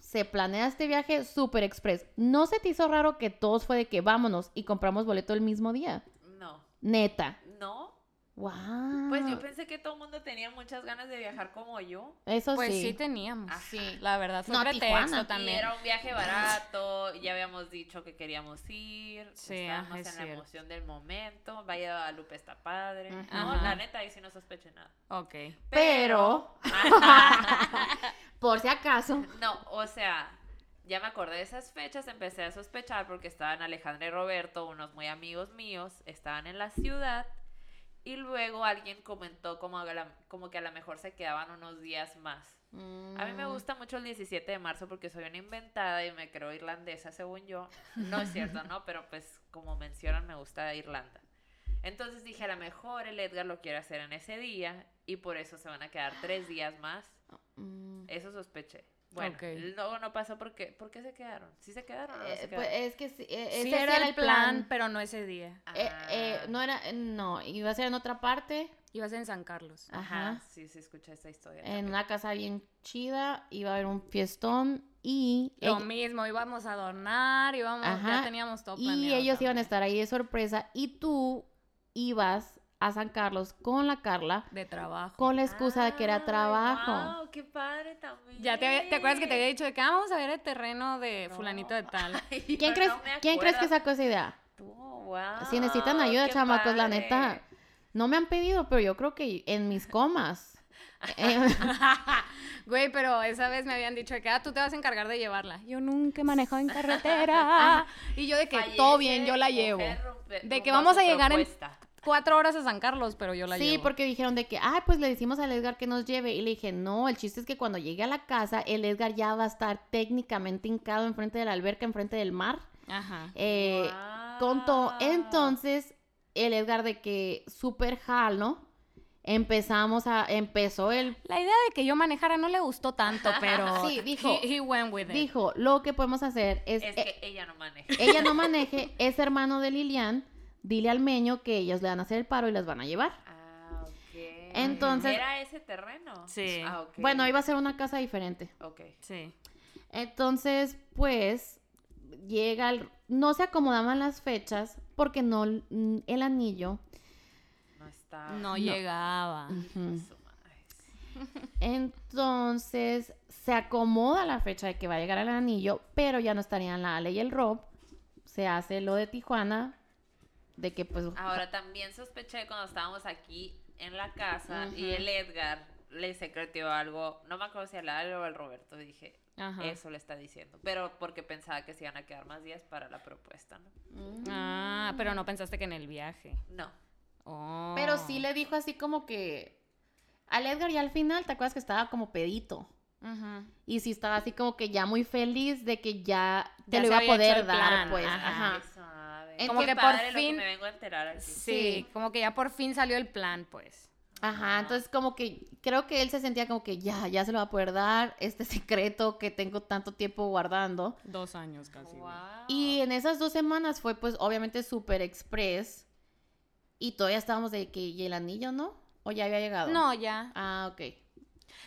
Se planea este viaje super express. ¿No se te hizo raro que todos fue de que vámonos y compramos boleto el mismo día? No. Neta. ¿No? Wow. Pues yo pensé que todo el mundo tenía muchas ganas de viajar como yo. Eso Pues sí, sí. teníamos. Ajá. Sí. La verdad, fue No, pretexto Tijuana. Y también. era un viaje barato, ya habíamos dicho que queríamos ir, Sí, estábamos en la emoción del momento, vaya a Lupe está padre. No, la neta ahí sí no sospeché nada. Ok. Pero, [laughs] por si acaso. no, o sea, ya me acordé de esas fechas, empecé a sospechar porque estaban Alejandra y Roberto, unos muy amigos míos, estaban en la ciudad y luego alguien comentó como, a la- como que a lo mejor se quedaban unos días más. A mí me Mm. gusta mucho el 17 de marzo porque soy una inventada y me creo irlandesa, según yo. No es cierto, ¿no? [laughs] Pero pues como mencionan, me gusta Irlanda. Entonces dije, a lo mejor el Edgar lo quiere hacer en ese día y por eso se van a quedar tres días más. Mm. Eso sospeché. Bueno, luego no pasó porque, ¿por qué se quedaron? ¿Sí se quedaron o no se Eh, quedaron? pues, es que sí, eh, Sí, ese era el plan, pero no ese día. Eh, eh, Ah, no era, no, iba a ser en otra parte, Ibas en San Carlos. Ajá, ajá. sí, sí, escuché esta historia. en también. una casa bien chida, iba a haber un fiestón y, Lo ella- mismo, íbamos a adornar, íbamos, ya Ajá, teníamos todo y planeado. ellos iban a estar ahí de sorpresa y tú ibas a San Carlos con la Carla De trabajo. con la excusa de que era trabajo. guau, qué padre también. Ya te, había- te acuerdas que te había dicho de que ah, vamos a ver el terreno de No. fulanito de tal. [laughs] Ay, ¿Quién, crees, no ¿quién crees que sacó esa idea? Tú, wow, si necesitan ayuda, chamacos, la neta. No me han pedido, pero yo creo que en mis comas. [laughs] eh, [laughs] Güey, pero esa vez me habían dicho de que ah, tú te vas a encargar de llevarla. Yo nunca he manejado en carretera. y yo de que Fallece, todo bien, yo la llevo. De que vamos a llegar en. Cuatro horas a San Carlos, pero yo la sí, llevo. porque dijeron de que, ay, pues le decimos al Edgar que nos lleve. Y le dije, no, el chiste es que cuando llegue a la casa, el Edgar ya va a estar técnicamente hincado enfrente de la alberca, enfrente del mar. Ajá. Eh, con todo. Guau. Entonces, el Edgar de que súper jalo, empezamos a, empezó el, La idea de que yo manejara no le gustó tanto, [laughs] pero Sí, dijo- he, he went with it. dijo, lo que podemos hacer es, Es eh, que ella no maneja. ella no [laughs] maneje, es hermano de Lilian, dile al meño que ellos le van a hacer el paro y las van a llevar. Ah, ok. Entonces- ¿Era ese terreno? Sí. Ah, ok. Bueno, iba a ser una casa diferente. Ok. Sí. Entonces, pues, llega el... No se acomodaban las fechas porque no, el anillo. No está. No, llegaba. Entonces, se acomoda la fecha de que va a llegar el anillo, pero ya no estarían la Ale y el Rob. Se hace lo de Tijuana, de que pues... Ahora también sospeché cuando estábamos aquí en la casa y el Edgar le secretó algo. No me acuerdo si al Ale o al Roberto. Dije, Ajá. eso le está diciendo. Pero porque pensaba que se iban a quedar más días para la propuesta, ¿no? Mm. Ah, pero no pensaste que en el viaje. No. Oh. Pero sí le dijo así como que... Al Edgar ya al final, ¿te acuerdas que estaba como pedito? Ujú. Y sí estaba así como que ya muy feliz de que ya te Ya lo iba a poder dar, plan, pues. ajá. Ajá. Como que por padre lo fin- me vengo a enterar aquí. Sí, como que ya por fin salió el plan, pues. Ajá, entonces como que creo que él se sentía como que ya, ya se lo va a poder dar este [laughs] secreto que tengo tanto tiempo guardando. Dos años casi. Wow. Y en esas dos semanas fue pues obviamente súper express y todavía estábamos de que, ¿y el anillo no? ¿O ya había llegado? No, ya. Ah, ok.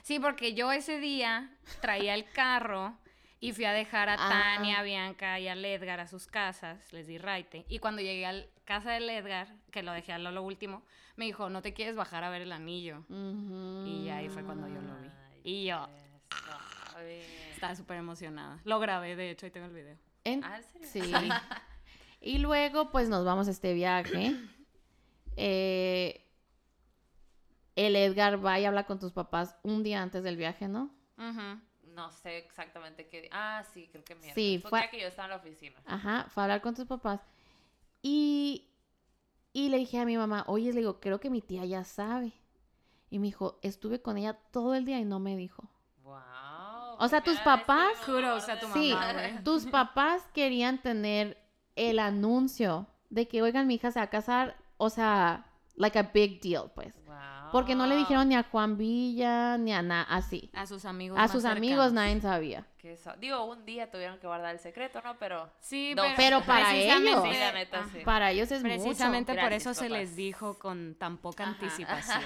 Sí, porque yo ese día traía el carro y fui a dejar a. Tania, a Bianca y al Edgar a sus casas, les di raite. Y cuando llegué a la casa del Edgar, que lo dejé a lo, lo último, me dijo, ¿no te quieres bajar a ver el anillo? Y ahí fue cuando yo lo vi. Ay, Y yo estaba súper emocionada. Lo grabé, de hecho, ahí tengo el video. En- Ah, ¿en serio? Sí. [laughs] y luego, pues nos vamos a este viaje. Eh, el Edgar va y habla con tus papás un día antes del viaje, ¿no? Ujú. No sé exactamente qué. Ah, sí, creo que miércoles. Sí, Fue fue- que yo estaba en la oficina. Ajá, fue a hablar con tus papás. Y, y le dije a mi mamá, oye, le digo, creo que mi tía ya sabe. Y me dijo, estuve con ella todo el día y no me dijo. Wow. O sea, tus papás- mi mamá Kudos a tu Sí, mamá, güey. tus papás querían tener el anuncio de que, oigan, mi hija se va a casar, o sea, like a big deal, pues. Wow. Porque no le dijeron ni a Juan Villa, ni a nada, así. A sus amigos. A más sus amigos nadie sabía. Que so- Digo, un día tuvieron que guardar el secreto, ¿no? Pero. Sí, No, pero, pero para ellos. Sí, la neta, sí. Para ellos es Precisamente por Gracias, eso se les dijo con tan poca Ajá. anticipación.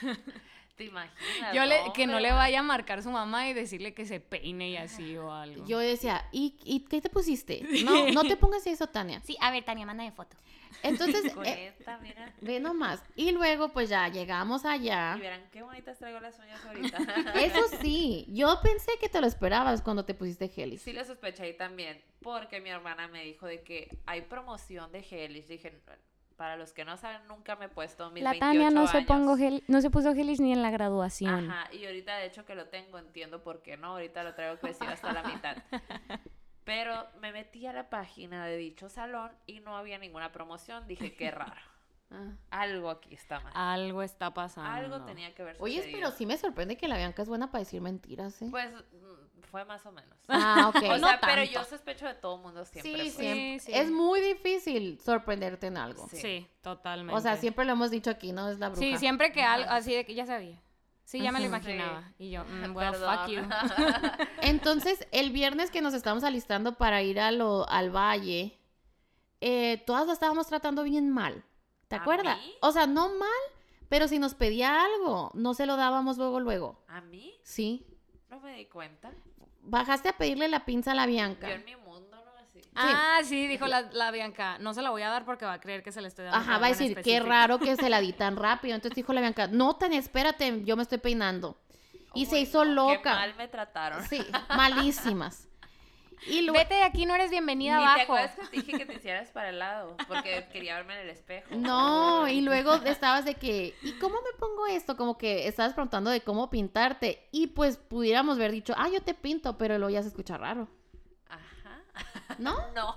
[laughs] ¿Te imaginas? Yo le, que no le vaya a marcar su mamá y decirle que se peine y así o algo. Yo decía, ¿y, y qué te pusiste? No, no te pongas eso, Tania. Sí, a ver, Tania, manda de foto. Entonces, [laughs] eh, Coneta, mira. ve nomás. Y luego, pues ya llegamos Y allá. verán qué bonitas traigo las uñas ahorita. [laughs] Eso sí, yo pensé que te lo esperabas cuando te pusiste Helix. Sí lo sospeché ahí también, porque mi hermana me dijo de que hay promoción de Helix. Dije, para los que no saben, nunca me he puesto mis La 28 Tania no se, pongo gel, no se puso gelis ni en la graduación. Ajá, y ahorita de hecho que lo tengo, entiendo por qué no, ahorita lo traigo crecido hasta la mitad. [laughs] Pero me metí a la página de dicho salón y no había ninguna promoción. Dije, qué [laughs] raro. Ah. Algo aquí está mal. Algo está pasando. Algo tenía que ver Oye, pero sí me sorprende que la Bianca es buena para decir mentiras, ¿eh? Pues fue más o menos. Ah, ok. [laughs] o No sea, pero tanto. yo sospecho de todo mundo siempre. Sí, pues. siempre. Sí, sí. Es muy difícil sorprenderte en algo. Sí. Sí, totalmente. O sea, siempre lo hemos dicho aquí, ¿no? Es la bruja. Sí, siempre que algo, así de que ya sabía. Sí, ya me lo imaginaba. Y yo, mm, [laughs] well, Perdón. fuck you. [laughs] Entonces, el viernes que nos estábamos alistando para ir a lo- al valle, eh, todas lo estábamos tratando bien mal. ¿Te ¿A acuerdas? mí? O sea, no mal, pero si nos pedía algo, no se lo dábamos luego, luego. ¿A mí? Sí. No me di cuenta. Bajaste a pedirle la pinza a la Bianca. Yo en mi mundo, ¿no? Así. Ah, sí, dijo la, la Bianca. No se la voy a dar porque va a creer que se le estoy dando. Ajá, va a decir, qué específico". raro que se la di [laughs] tan rápido. Entonces dijo la Bianca, no, Tania, espérate, yo me estoy peinando. Y se Uy, hizo no, Qué loca. mal me trataron. Sí, [laughs] malísimas. Y luego, Vete de aquí, no eres bienvenida Ni te abajo. acuerdas que te dije que te hicieras para el lado, porque quería verme en el espejo. [laughs] No, y luego estabas de que, ¿y cómo me pongo esto? Como que estabas preguntando de cómo pintarte. Y pues pudiéramos haber dicho, ah, yo te pinto, pero luego ya se escucha raro. Ajá. ¿No? [laughs] No,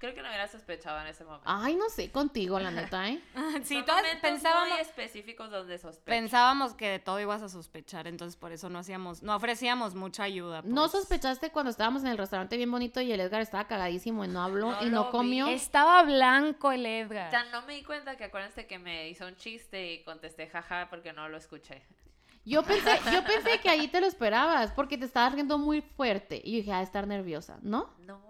creo que no hubiera sospechado en ese momento. Ay, no sé, contigo, la neta, ¿eh? [laughs] Sí, Son todas momentos pensábamos, muy específicos donde sospecho. pensábamos que de todo ibas a sospechar, entonces por eso no hacíamos, no ofrecíamos mucha ayuda. ¿No pues. sospechaste cuando estábamos en el restaurante bien bonito y el Edgar estaba cagadísimo y no habló No y no comió? vi. Estaba blanco el Edgar. O sea, no me di cuenta que acuérdense que me hizo un chiste y contesté jaja porque no lo escuché. Yo pensé, yo pensé que ahí te lo esperabas porque te estabas riendo muy fuerte. Y yo dije, a estar nerviosa, ¿no? No.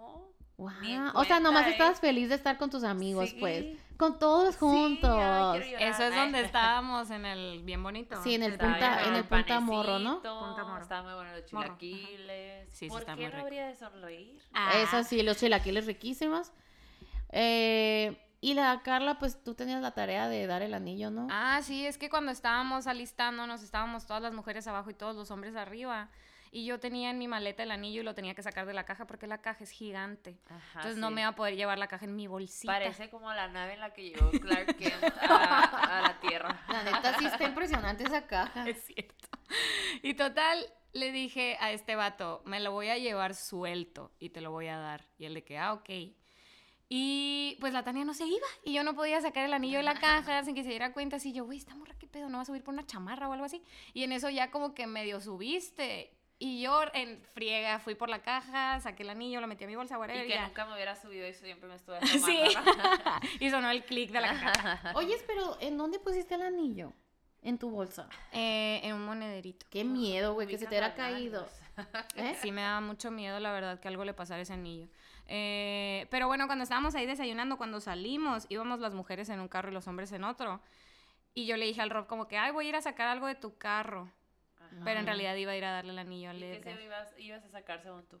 Wow. O sea, nomás cuenta, ¿eh? estabas feliz de estar con tus amigos, Sí. pues. Con todos juntos. Sí, ay. Eso es donde estábamos en el bien bonito. Sí, en el Estaba punta, en el punta morro, ¿no? Punta morro. Estaba muy bueno los chilaquiles. Sí, sí, ¿Por está qué muy no habría de sonreír? Ah, Eso sí, los chilaquiles riquísimos. Eh, y la Carla, pues tú tenías la tarea de dar el anillo, ¿no? Ah, sí, es que cuando estábamos alistándonos, estábamos todas las mujeres abajo y todos los hombres arriba. Y yo tenía en mi maleta el anillo y lo tenía que sacar de la caja porque la caja es gigante. Ajá, Entonces no me iba a poder llevar la caja en mi bolsita. Parece como la nave en la que llegó Clark Kent a, a la Tierra. La neta sí está impresionante esa caja. [laughs] Es cierto. Y total, le dije a este vato, me lo voy a llevar suelto y te lo voy a dar. Y él de que, ah, ok. Y pues la Tania no se iba y yo no podía sacar el anillo de la caja [laughs] sin que se diera cuenta. Así yo, güey, esta morra, ¿qué pedo? ¿No va a subir por una chamarra o algo así? Y en eso ya como que medio subiste. Y yo en friega fui por la caja, saqué el anillo, lo metí a mi bolsa, whatever, Y y que ya. nunca me hubiera subido y siempre me estuve [laughs] tomando. Sí. [laughs] y sonó el clic de la caja. [laughs] Oye, pero ¿en dónde pusiste el anillo? en tu bolsa? Eh, en un monederito. Qué miedo, güey, que se te hubiera caído. ¿Eh? Sí, me daba mucho miedo, la verdad, que algo le pasara a ese anillo. Eh, pero bueno, cuando estábamos ahí desayunando, cuando salimos, íbamos las mujeres en un carro y los hombres en otro. Y yo le dije al Rob como que, ay, voy a ir a sacar algo de tu carro. Pero en realidad iba a ir a darle el anillo a ¿Y qué se ibas, ibas a sacar según tú?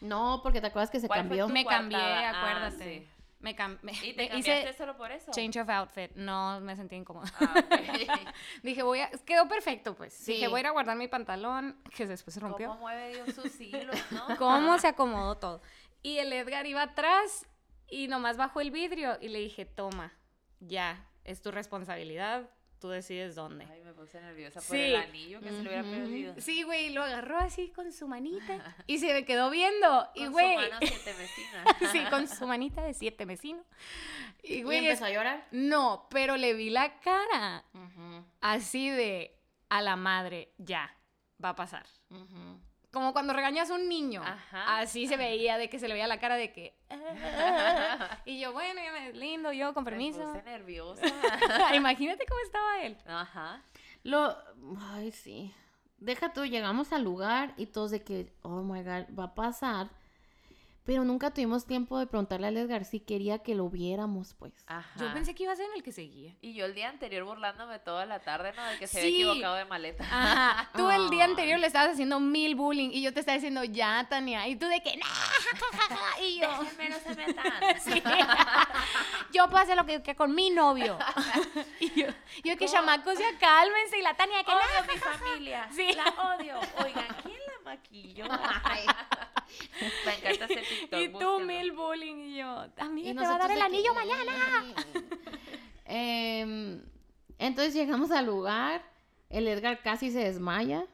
No, porque te acuerdas que se ¿Cuál fue cambió. tu Me cambié, coartada? Ah, acuérdate. sí. Me cambié. ¿Y te cambiaste solo por eso? change of outfit. No, me sentí incómoda. Ah, ok. [laughs] Dije, voy a... Quedó perfecto, pues. Sí. Dije, voy a ir a guardar mi pantalón, que después se rompió. ¿Cómo mueve Dios sus [laughs] hilos, no? cómo se acomodó todo. Y el Edgar iba atrás y nomás bajó el vidrio y le dije, toma, ya, es tu responsabilidad, tú decides dónde. Ay, me puse nerviosa por Sí. el anillo que se le hubiera perdido. Sí, güey, lo agarró así con su manita [laughs] y se me quedó viendo. Y, Con güey, su mano siete vecina. [laughs] sí, con su manita de siete vecinos. Y, ¿Y güey, empezó a llorar? no, pero le vi la cara Ujú, así de a la madre, ya, va a pasar. ujú. Como cuando regañas a un niño. Ajá. Así se veía, de que se le veía la cara de que... "Ah". [laughs] y yo, bueno, ya me lindo, yo con Me permiso. puse nerviosa. [laughs] Imagínate cómo estaba él. Ajá. Lo, ay, sí. Deja tú, llegamos al lugar y todos de que, oh my god, va a pasar. Pero nunca tuvimos tiempo de preguntarle a Edgar si quería que lo viéramos, pues. Ajá. Yo pensé que iba a ser en el que seguía. Y yo el día anterior burlándome toda la tarde, ¿no? De que se Sí. había equivocado de maleta. Ajá. Tú el día anterior le estabas haciendo mil bullying y yo te estaba diciendo ya, Tania. Y tú de que, no, y yo, no se metan. [laughs] sí. yo puedo hacer lo que, que con mi novio. [laughs] y yo, yo que chamacos ya cálmense y la Tania que no. Odio a mi familia. Sí. La odio. Oigan, ¿quién la maquilló? [laughs] Me encanta ese TikTok. Y tú búsquenlo. mil bullying y yo, amiga, Y te va a dar el que, anillo mañana. Em, entonces llegamos al lugar, el Edgar casi se desmaya.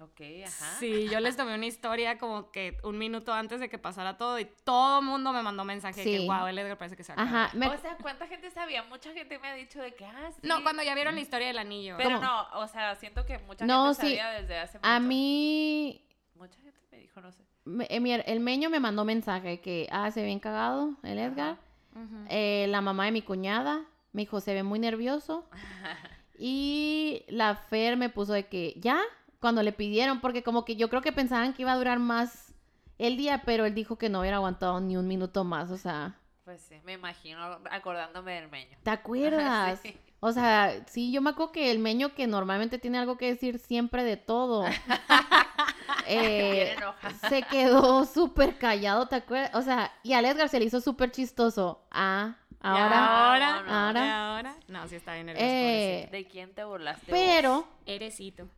Ok, ajá. Sí, yo les tomé una historia como que un minuto antes de que pasara todo y todo el mundo me mandó mensaje de que Sí. wow, el Edgar parece que se va a Ajá, cagar". me- O sea, ¿cuánta gente sabía? Mucha gente me ha dicho de que, ah, sí. No, cuando ya vieron la historia del anillo. Pero ¿Cómo? no, o sea, siento que mucha No, gente sí. sabía desde hace mucho. a mí, Mucha gente me dijo, no sé. eh, el meño me mandó mensaje que, ah, se ve bien cagado el Edgar. Eh, la mamá de mi cuñada me dijo, se ve muy nervioso. [laughs] Y la Fer me puso de que, ya, cuando le pidieron, porque como que yo creo que pensaban que iba a durar más el día, pero él dijo que no hubiera aguantado ni un minuto más, o sea, Pues sí, me imagino acordándome del meño. ¿te [laughs] acuerdas? Sí. O sea, sí, yo me acuerdo que el meño que normalmente tiene algo que decir siempre de todo, [laughs] eh, se quedó súper callado, ¿te acuerdas? O sea, y al Edgar se le hizo súper chistoso. Ah, ¿Y ahora. ahora, no, no. ahora. ¿Y ahora? No, sí está bien nervioso. Eh, ¿De quién te burlaste? pero vos? Eresito.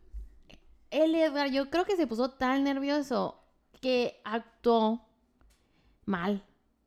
el Edgar, yo creo que se puso tan nervioso que actuó mal.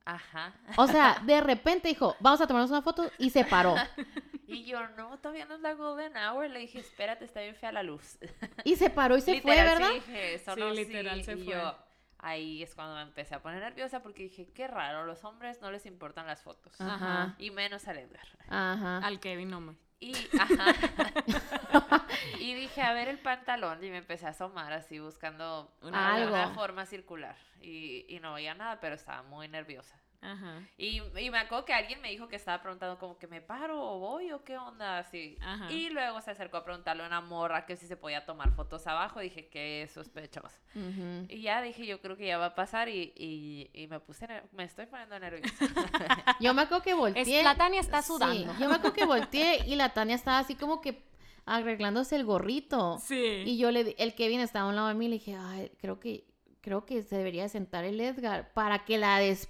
Ajá. O sea, [laughs] de repente dijo, vamos a tomarnos una foto y se paró. [laughs] Y yo, no, todavía no es la golden hour. Le dije, espérate, está bien fea la luz. Y se paró y se fue, Literal, ¿verdad? Sí, dije, eso Sí, no, literal, sí. se y fue. yo, ahí es cuando me empecé a poner nerviosa porque dije, qué raro, los hombres no les importan las fotos. Ajá. Y menos al Edgar. Ajá. Al Kevin nomás. Y, ajá. [laughs] y dije, a ver el pantalón. Y me empecé a asomar así buscando una, Algo. una forma circular. Y, y no veía nada, pero estaba muy nerviosa. Ajá. Y, y me acuerdo que alguien me dijo que estaba preguntando como que me paro o voy o qué onda así. Ajá. Y luego se acercó a preguntarle a una morra que si se podía tomar fotos abajo. Dije que sospechoso. Ujú. Y ya dije, yo creo que ya va a pasar y, y, y me puse, me estoy poniendo nerviosa. [laughs] Yo me acuerdo que Es, volteé. la Tania está Sí, sudando. yo me acuerdo que volteé y la Tania estaba así como que arreglándose el gorrito. Sí. Y yo le di- el Kevin estaba a un lado de mí y le dije, ay, creo que, creo que se debería de sentar el Edgar para que la des...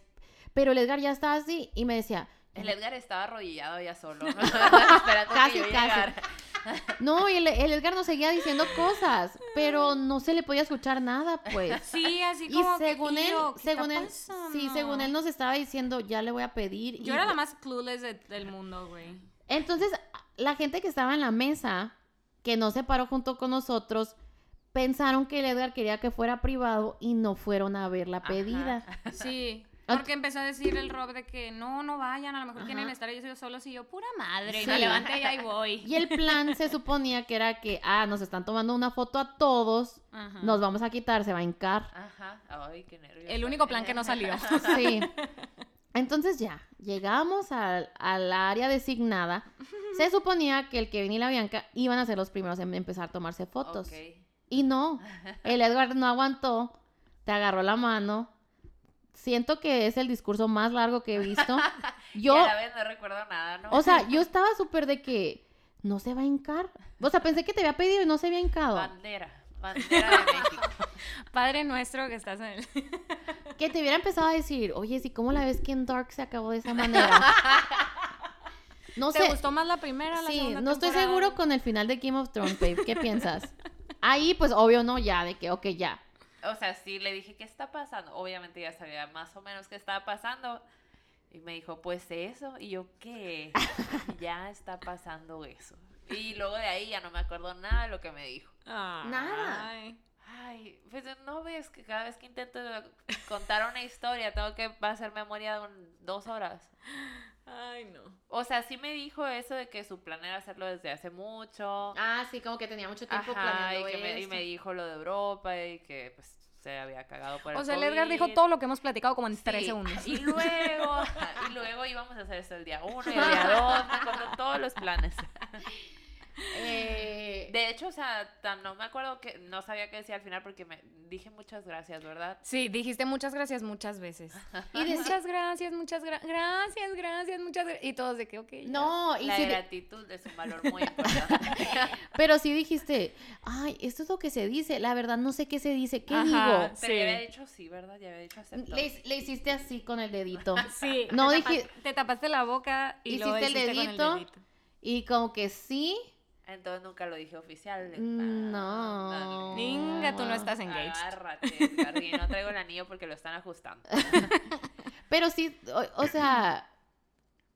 Pero el Edgar ya estaba así y me decía, El Edgar estaba arrodillado ya solo, ¿no? [laughs] Casi, que yo casi. [laughs] no, y el, el Edgar nos seguía diciendo cosas, pero no se le podía escuchar nada, pues. Sí, así Y como que, según él, "Tío, ¿qué está según él, pasando?". sí, según él nos estaba diciendo, ya le voy a pedir. Yo y- era la más clueless de- del mundo, güey. Entonces, la gente que estaba en la mesa, que no se paró junto con nosotros, pensaron que el Edgar quería que fuera privado y no fueron a ver la Ajá. pedida. [laughs] Sí. Porque empezó a decir el Rob de que no, no vayan, a lo mejor Ajá. quieren estar ellos solos y yo, pura madre, y Sí. me levanté y ahí voy. Y el plan se suponía que era que, ah, nos están tomando una foto a todos, Ajá. nos vamos a quitar, se va a hincar. Ajá. Ay, qué nervios. El único plan que no salió. [laughs] Sí. Entonces ya, llegamos al, al área designada. Se suponía que el Kevin y la Bianca iban a ser los primeros en empezar a tomarse fotos. Y no, el Edward no aguantó, te agarró la mano. Siento que es el discurso más largo que he visto. [laughs] Yo, Y a la vez no recuerdo nada, ¿no? o sea, [laughs] yo estaba súper de que no se va a hincar. O sea, pensé que te había pedido y no se había hincado. Bandera. Bandera de México. [laughs] Padre nuestro que estás en el... Que te hubiera empezado a decir, oye, ¿sí cómo la ves que en Dark se acabó de esa manera? No ¿Te sé. gustó más la primera la Sí, segunda no estoy temporada? seguro con el final de Game of Thrones, babe. ¿Qué piensas? Ahí, pues, obvio, no, ya, de que, ok, ya. O sea, sí, le dije, ¿qué está pasando? Obviamente ya sabía más o menos qué estaba pasando. Y me dijo, pues eso. Y yo, ¿qué? [laughs] ya está pasando eso. Y luego de ahí ya no me acuerdo nada de lo que me dijo. Nada. Ay. Ay, pues no ves que cada vez que intento contar una historia tengo que hacer memoria de un- dos horas. Ay, no. O sea, sí me dijo eso de que su plan era hacerlo desde hace mucho. Ah, sí, como que tenía mucho Ajá, y, que me, y me dijo lo de Europa y que pues se había cagado por el O sea, el Edgar dijo todo lo que hemos platicado como en Sí, tres segundos. Y luego, y luego íbamos a hacer esto el día uno y el día [laughs] dos, me acuerdo todos los planes. Eh, De hecho, o sea, tan- no me acuerdo que, no sabía qué decía al final porque me dije muchas gracias, ¿verdad? Sí, dijiste muchas gracias muchas veces. [laughs] y decía- Muchas gracias, muchas gracias, gracias, gracias, muchas gracias. Y todos de que, ok. ya. no, y La de- gratitud es un valor muy importante. [laughs] pero sí dijiste, ay, esto es lo que se dice, la verdad no sé qué se dice, ¿qué Ajá. digo? Pero Sí. ya había dicho sí, ¿verdad? Ya había dicho. Le, le hiciste así con el dedito. [laughs] Sí. No te dije- Te tapaste la boca y luego Hiciste el con dedito. dedito. Y como que sí, Entonces nunca lo dije oficial. de- No. Ándale. Ninga, tú no estás engaged. Agárrate, y no traigo el anillo porque lo están ajustando. [laughs] pero sí, o, o sea,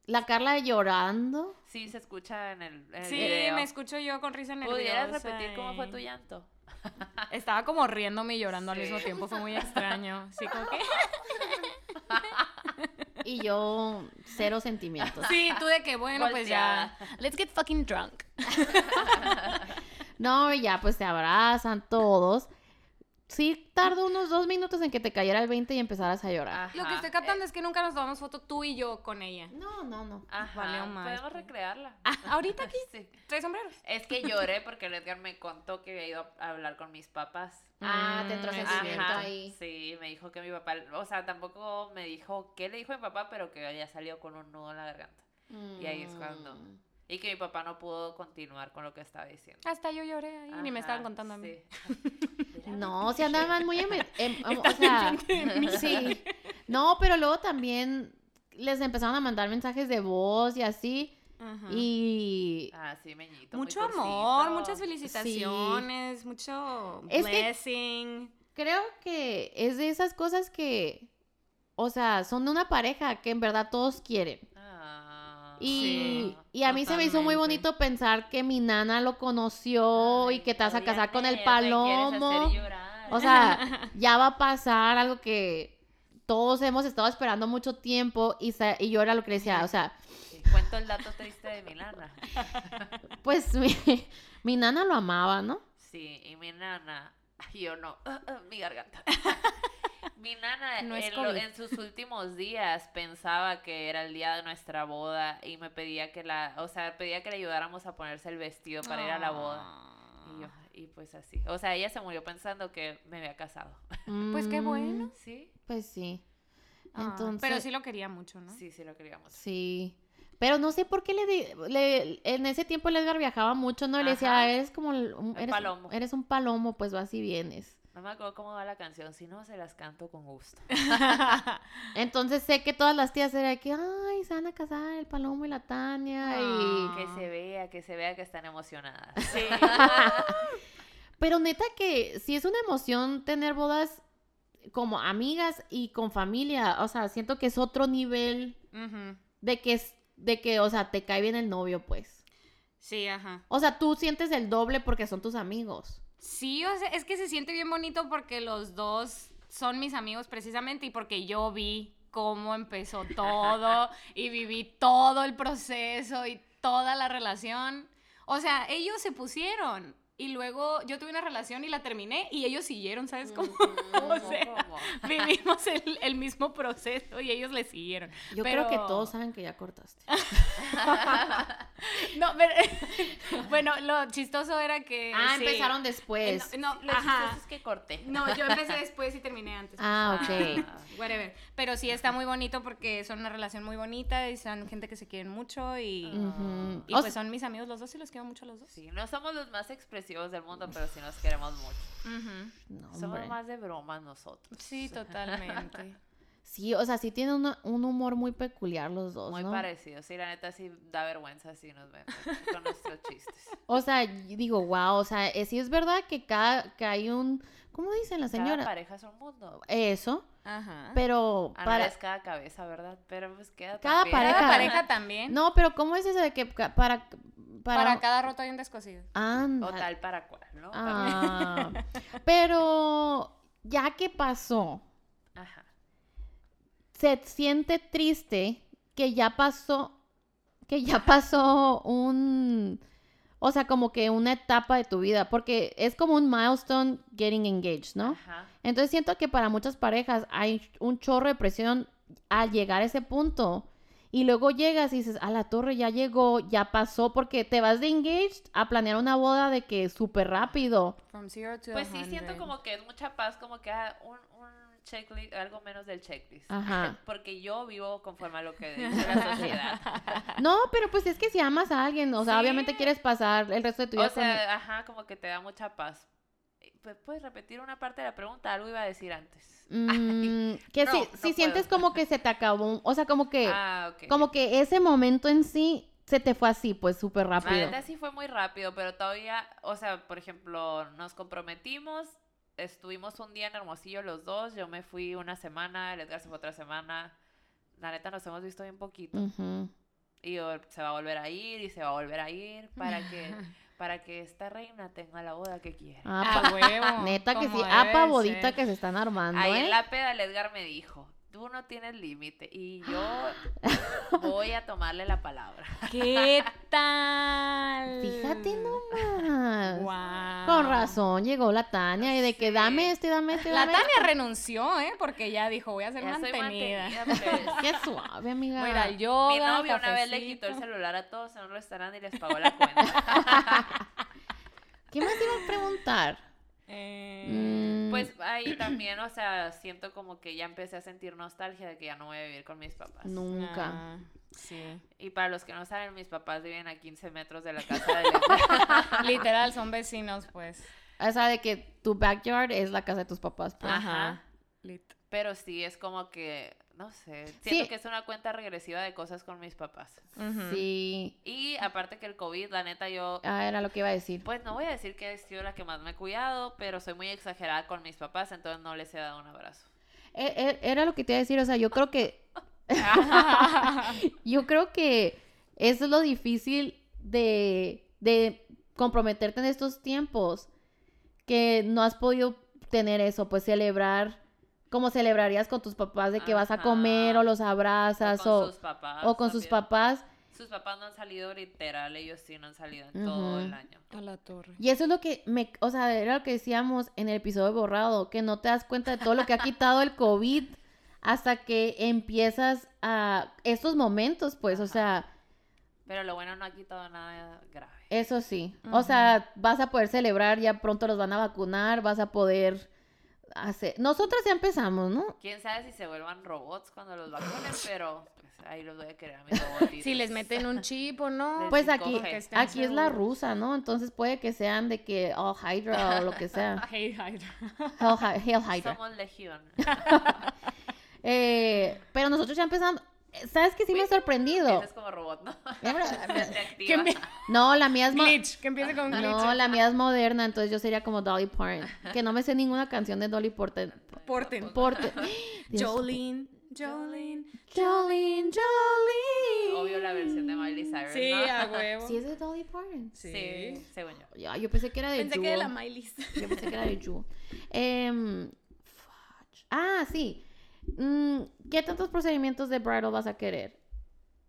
la Carla llorando. Sí, se escucha en el, en el Sí, video. me escucho yo con risa nerviosa. ¿Pudieras repetir cómo fue tu llanto? [laughs] Estaba como riéndome y llorando al mismo tiempo, fue muy extraño. Sí, como que... [laughs] Y yo, cero sentimientos. Sí, tú de que, bueno, pues ya. Let's get fucking drunk. [laughs] No, y ya pues se abrazan todos. Sí, tardó unos dos minutos en que te cayera el 20 y empezaras a llorar. Lo que estoy captando es que nunca nos tomamos foto tú y yo con ella. No, no, no. Ajá, Valió más, podemos recrearla. Ah, ¿ahorita aquí? [laughs] Sí. ¿Tres sombreros? Es que lloré porque el Edgar me contó que había ido a hablar con mis papás. Ah, te entró Mm, sentimiento ahí. Sí, me dijo que mi papá, o sea, tampoco me dijo qué le dijo mi papá, pero que había salido con un nudo en la garganta. Y ahí es cuando- Mm. Y que mi papá no pudo continuar con lo que estaba diciendo. Hasta yo lloré ahí, ni me estaban contando a mí. sí. No, se andaban muy... em- em- [laughs] o sea, sí. No, pero luego también les empezaron a mandar mensajes de voz y así. Ajá. Y... Ah, sí, meñito. Mucho amor, muchas felicitaciones, mucho Es que- blessing. Creo que es de esas cosas que... O sea, son de una pareja que en verdad todos quieren. Y, Sí, y a mí se me hizo muy bonito pensar que mi nana lo conoció y que te vas a casar con el palomo. O sea, [laughs] ya va a pasar algo que todos hemos estado esperando mucho tiempo y, y yo era lo que decía, o sea, cuento el dato triste de Milana. [laughs] pues mi, mi nana lo amaba, ¿no? Sí, y mi nana, yo no, [laughs] mi garganta. Mi nana No en, lo- COVID. en sus últimos días pensaba que era el día de nuestra boda y me pedía que la, o sea, pedía que le ayudáramos a ponerse el vestido para ir a la boda. Y yo, y pues así. O sea, ella se murió pensando que me había casado. Pues qué bueno. [laughs] ¿Sí? Pues sí. Ah, Entonces, Pero sí lo quería mucho, ¿no? Sí, sí lo queríamos. Sí. Pero no sé por qué le, di- le- en ese tiempo el Edgar viajaba mucho, ¿no? Le decía, Ajá. eres como un, eres, palomo. eres un palomo, pues vas y vienes. No me acuerdo cómo va la canción, si no se las canto con gusto. [laughs] [laughs] Entonces sé que todas las tías eran que, ay, se van a casar el palomo y la Tania. Ah. Y... Que se vea, que se vea que están emocionadas. Sí. [laughs] Pero neta que sí es una emoción tener bodas como amigas y con familia. O sea, siento que es otro nivel de que es, de que, o sea, te cae bien el novio, pues. Sí, ajá. O sea, tú sientes el doble porque son tus amigos. Sí, o sea, es que se siente bien bonito porque los dos son mis amigos precisamente y porque yo vi cómo empezó [laughs] todo y viví todo el proceso y toda la relación. O sea, ellos se pusieron y luego yo tuve una relación y la terminé y ellos siguieron, ¿sabes cómo? ¿Cómo, [laughs] o sea, cómo? vivimos el, el mismo proceso y ellos le siguieron. Yo Pero- creo que todos saben que ya cortaste. [laughs] No, pero, [laughs] bueno, lo chistoso era que... ah, sí. empezaron después. Eh, No, no, Lo ajá. chistoso es que corté. No, yo empecé después y terminé antes. Ah, ok. Ah, Whatever. Pero sí está muy bonito porque son una relación muy bonita y son gente que se quieren mucho y, y pues sea- son mis amigos los dos y los quiero mucho a los dos. Sí, no somos los más expresivos del mundo, pero sí nos queremos mucho. No, Somos más de bromas nosotros. Sí, totalmente. [laughs] Sí, o sea, sí tienen una- un humor muy peculiar los dos, Muy ¿no? parecidos. Sí, la neta sí da vergüenza si nos ven [laughs] con nuestros chistes. O sea, digo, wow, o sea, eh, sí es verdad que cada, que hay un, ¿cómo dicen la Cada señora? pareja es un mundo. Eso, Ajá. pero Ana para... es cada cabeza, ¿verdad? Pero pues queda Cada también. pareja- Cada pareja también. No, pero ¿cómo es eso de que para... Para, Para cada roto hay un descosido. Anda. O tal para cual, ¿no? También. Ah, pero ya que pasó, Ajá. se siente triste que ya pasó, que ya pasó un, o sea, como que una etapa de tu vida, porque es como un milestone getting engaged, ¿no? Ajá. Entonces siento que para muchas parejas hay un chorro de presión al llegar a ese punto. Y luego llegas y dices, a la torre ya llegó, ya pasó, porque te vas de engaged a planear una boda de que súper rápido. From zero to Pues a sí, siento como que es mucha paz, como que ah, un, un checklist, algo menos del checklist. Ajá. [laughs] Porque yo vivo conforme a lo que dice la sociedad. [laughs] No, pero pues es que si amas a alguien, o sea, Sí. obviamente quieres pasar el resto de tu vida O con sea, ajá, como que te da mucha paz. Eh, pues, ¿Puedes repetir una parte de la pregunta? Algo iba a decir antes. Mm, que No, si, no si sientes como que se te acabó, o sea, como que, Ah, como que ese momento en sí se te fue así, pues súper La rápido. neta sí fue muy rápido, pero todavía, o sea, por ejemplo, nos comprometimos, estuvimos un día en Hermosillo los dos, yo me fui una semana, el Edgar se fue otra semana. La neta nos hemos visto bien poquito. Y se va a volver a ir y se va a volver a ir para que [laughs] para que esta reina tenga la boda que quiere. Ah, A pa- huevo. neta que sí, ah, debe pa' de bodita ser. que se están armando, Ahí ¿eh? en la peda el Edgar me dijo, tú no tienes límite y yo [gasps] voy a tomarle la palabra. ¿Qué [laughs] tal? Fíjate nomás. Guau. Con razón, llegó la Tania y de que Sí. dame este, dame este, La dame Tania renunció, ¿eh? Porque ya dijo, voy a ser Ya soy mantenida. mantenida, pues. [laughs] Qué suave, amiga. Voy a ir al yoga, Mi novio una vez le quitó el celular a todos en un restaurante y les pagó la cuenta. [laughs] ¿Qué más iba a preguntar? Eh, Mm, Pues ahí también, o sea, siento como que ya empecé a sentir nostalgia de que ya no voy a vivir con mis papás. nunca. ah, sí. Y para los que no saben, mis papás viven a 15 metros de la [laughs] casa de. [laughs] Literal, son vecinos, pues. O sea, de que tu backyard es la casa de tus papás. pues. Ajá. Lit. Pero sí, es como que, no sé, siento Sí. que es una cuenta regresiva de cosas con mis papás. Sí. Y aparte que el COVID, la neta, yo, Ah, era lo que iba a decir. pues no voy a decir que he sido la que más me he cuidado, pero soy muy exagerada con mis papás, entonces no les he dado un abrazo. E- e- Era lo que te iba a decir, o sea, yo creo que... [laughs] [laughs] yo creo que eso es lo difícil de, de comprometerte en estos tiempos, que no has podido tener eso, pues celebrar como celebrarías con tus papás de que vas a comer o los O abrazas con o, sus papás. o con sus papás. Sus papás no han salido literal, ellos sí no han salido en todo el año. A la torre. Y eso es lo que me, o sea, era lo que decíamos en el episodio borrado, que no te das cuenta de todo lo que ha quitado el COVID hasta que empiezas a estos momentos, pues, o sea, Pero lo bueno no ha quitado nada grave. eso sí. O sea, vas a poder celebrar, ya pronto los van a vacunar, vas a poder hacer. Nosotras ya empezamos, ¿no? Quién sabe si se vuelvan robots cuando los vacunen, [laughs] pero pues, ahí los voy a querer a mis robotitos. Si les meten un [laughs] chip o no. Pues 5G. aquí, aquí es la rusa, ¿no? Entonces puede que sean de que, oh, Hydra o lo que sea. [laughs] Hey, Hydra. Hell, Hydra. Somos legión. Eh, pero nosotros ya empezamos. ¿Sabes qué sí me ha sorprendido? Es como robot, ¿no? [laughs] Que me- No, la mía es mo- glitch, que empiece con glitch. No, la mía es moderna, entonces yo sería como Dolly Parton. Que no me sé ninguna canción de Dolly Parton. Porten. Porte. [laughs] [gasps] Dios. Jolene, Jolene. Jolene, Jolene. Obvio la versión de Miley Cyrus, Sí, ¿no? a [laughs] huevo. Sí, es de Dolly Parton. Sí, según yo. Ya, yo pensé que era de Pensé que Jewel. de la Miley. Yo pensé que era de. Em, fudge. ah, sí. Mm, ¿Qué tantos procedimientos de bridal vas a querer?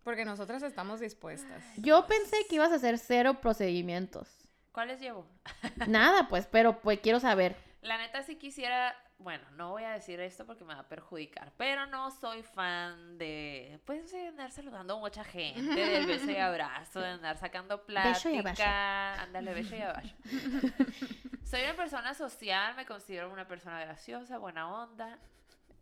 Porque nosotras estamos dispuestas. Yo pensé que ibas a hacer cero procedimientos. ¿Cuáles llevo? [laughs] Nada, pues, pero pues quiero saber. La neta sí quisiera, bueno, no voy a decir esto porque me va a perjudicar, pero no soy fan de, pues, de andar saludando a mucha gente, del beso y [laughs] abrazo, de andar sacando Beso y abrazo. plática, ándale, beso y abrazo. [laughs] soy una persona social, me considero una persona graciosa, buena onda,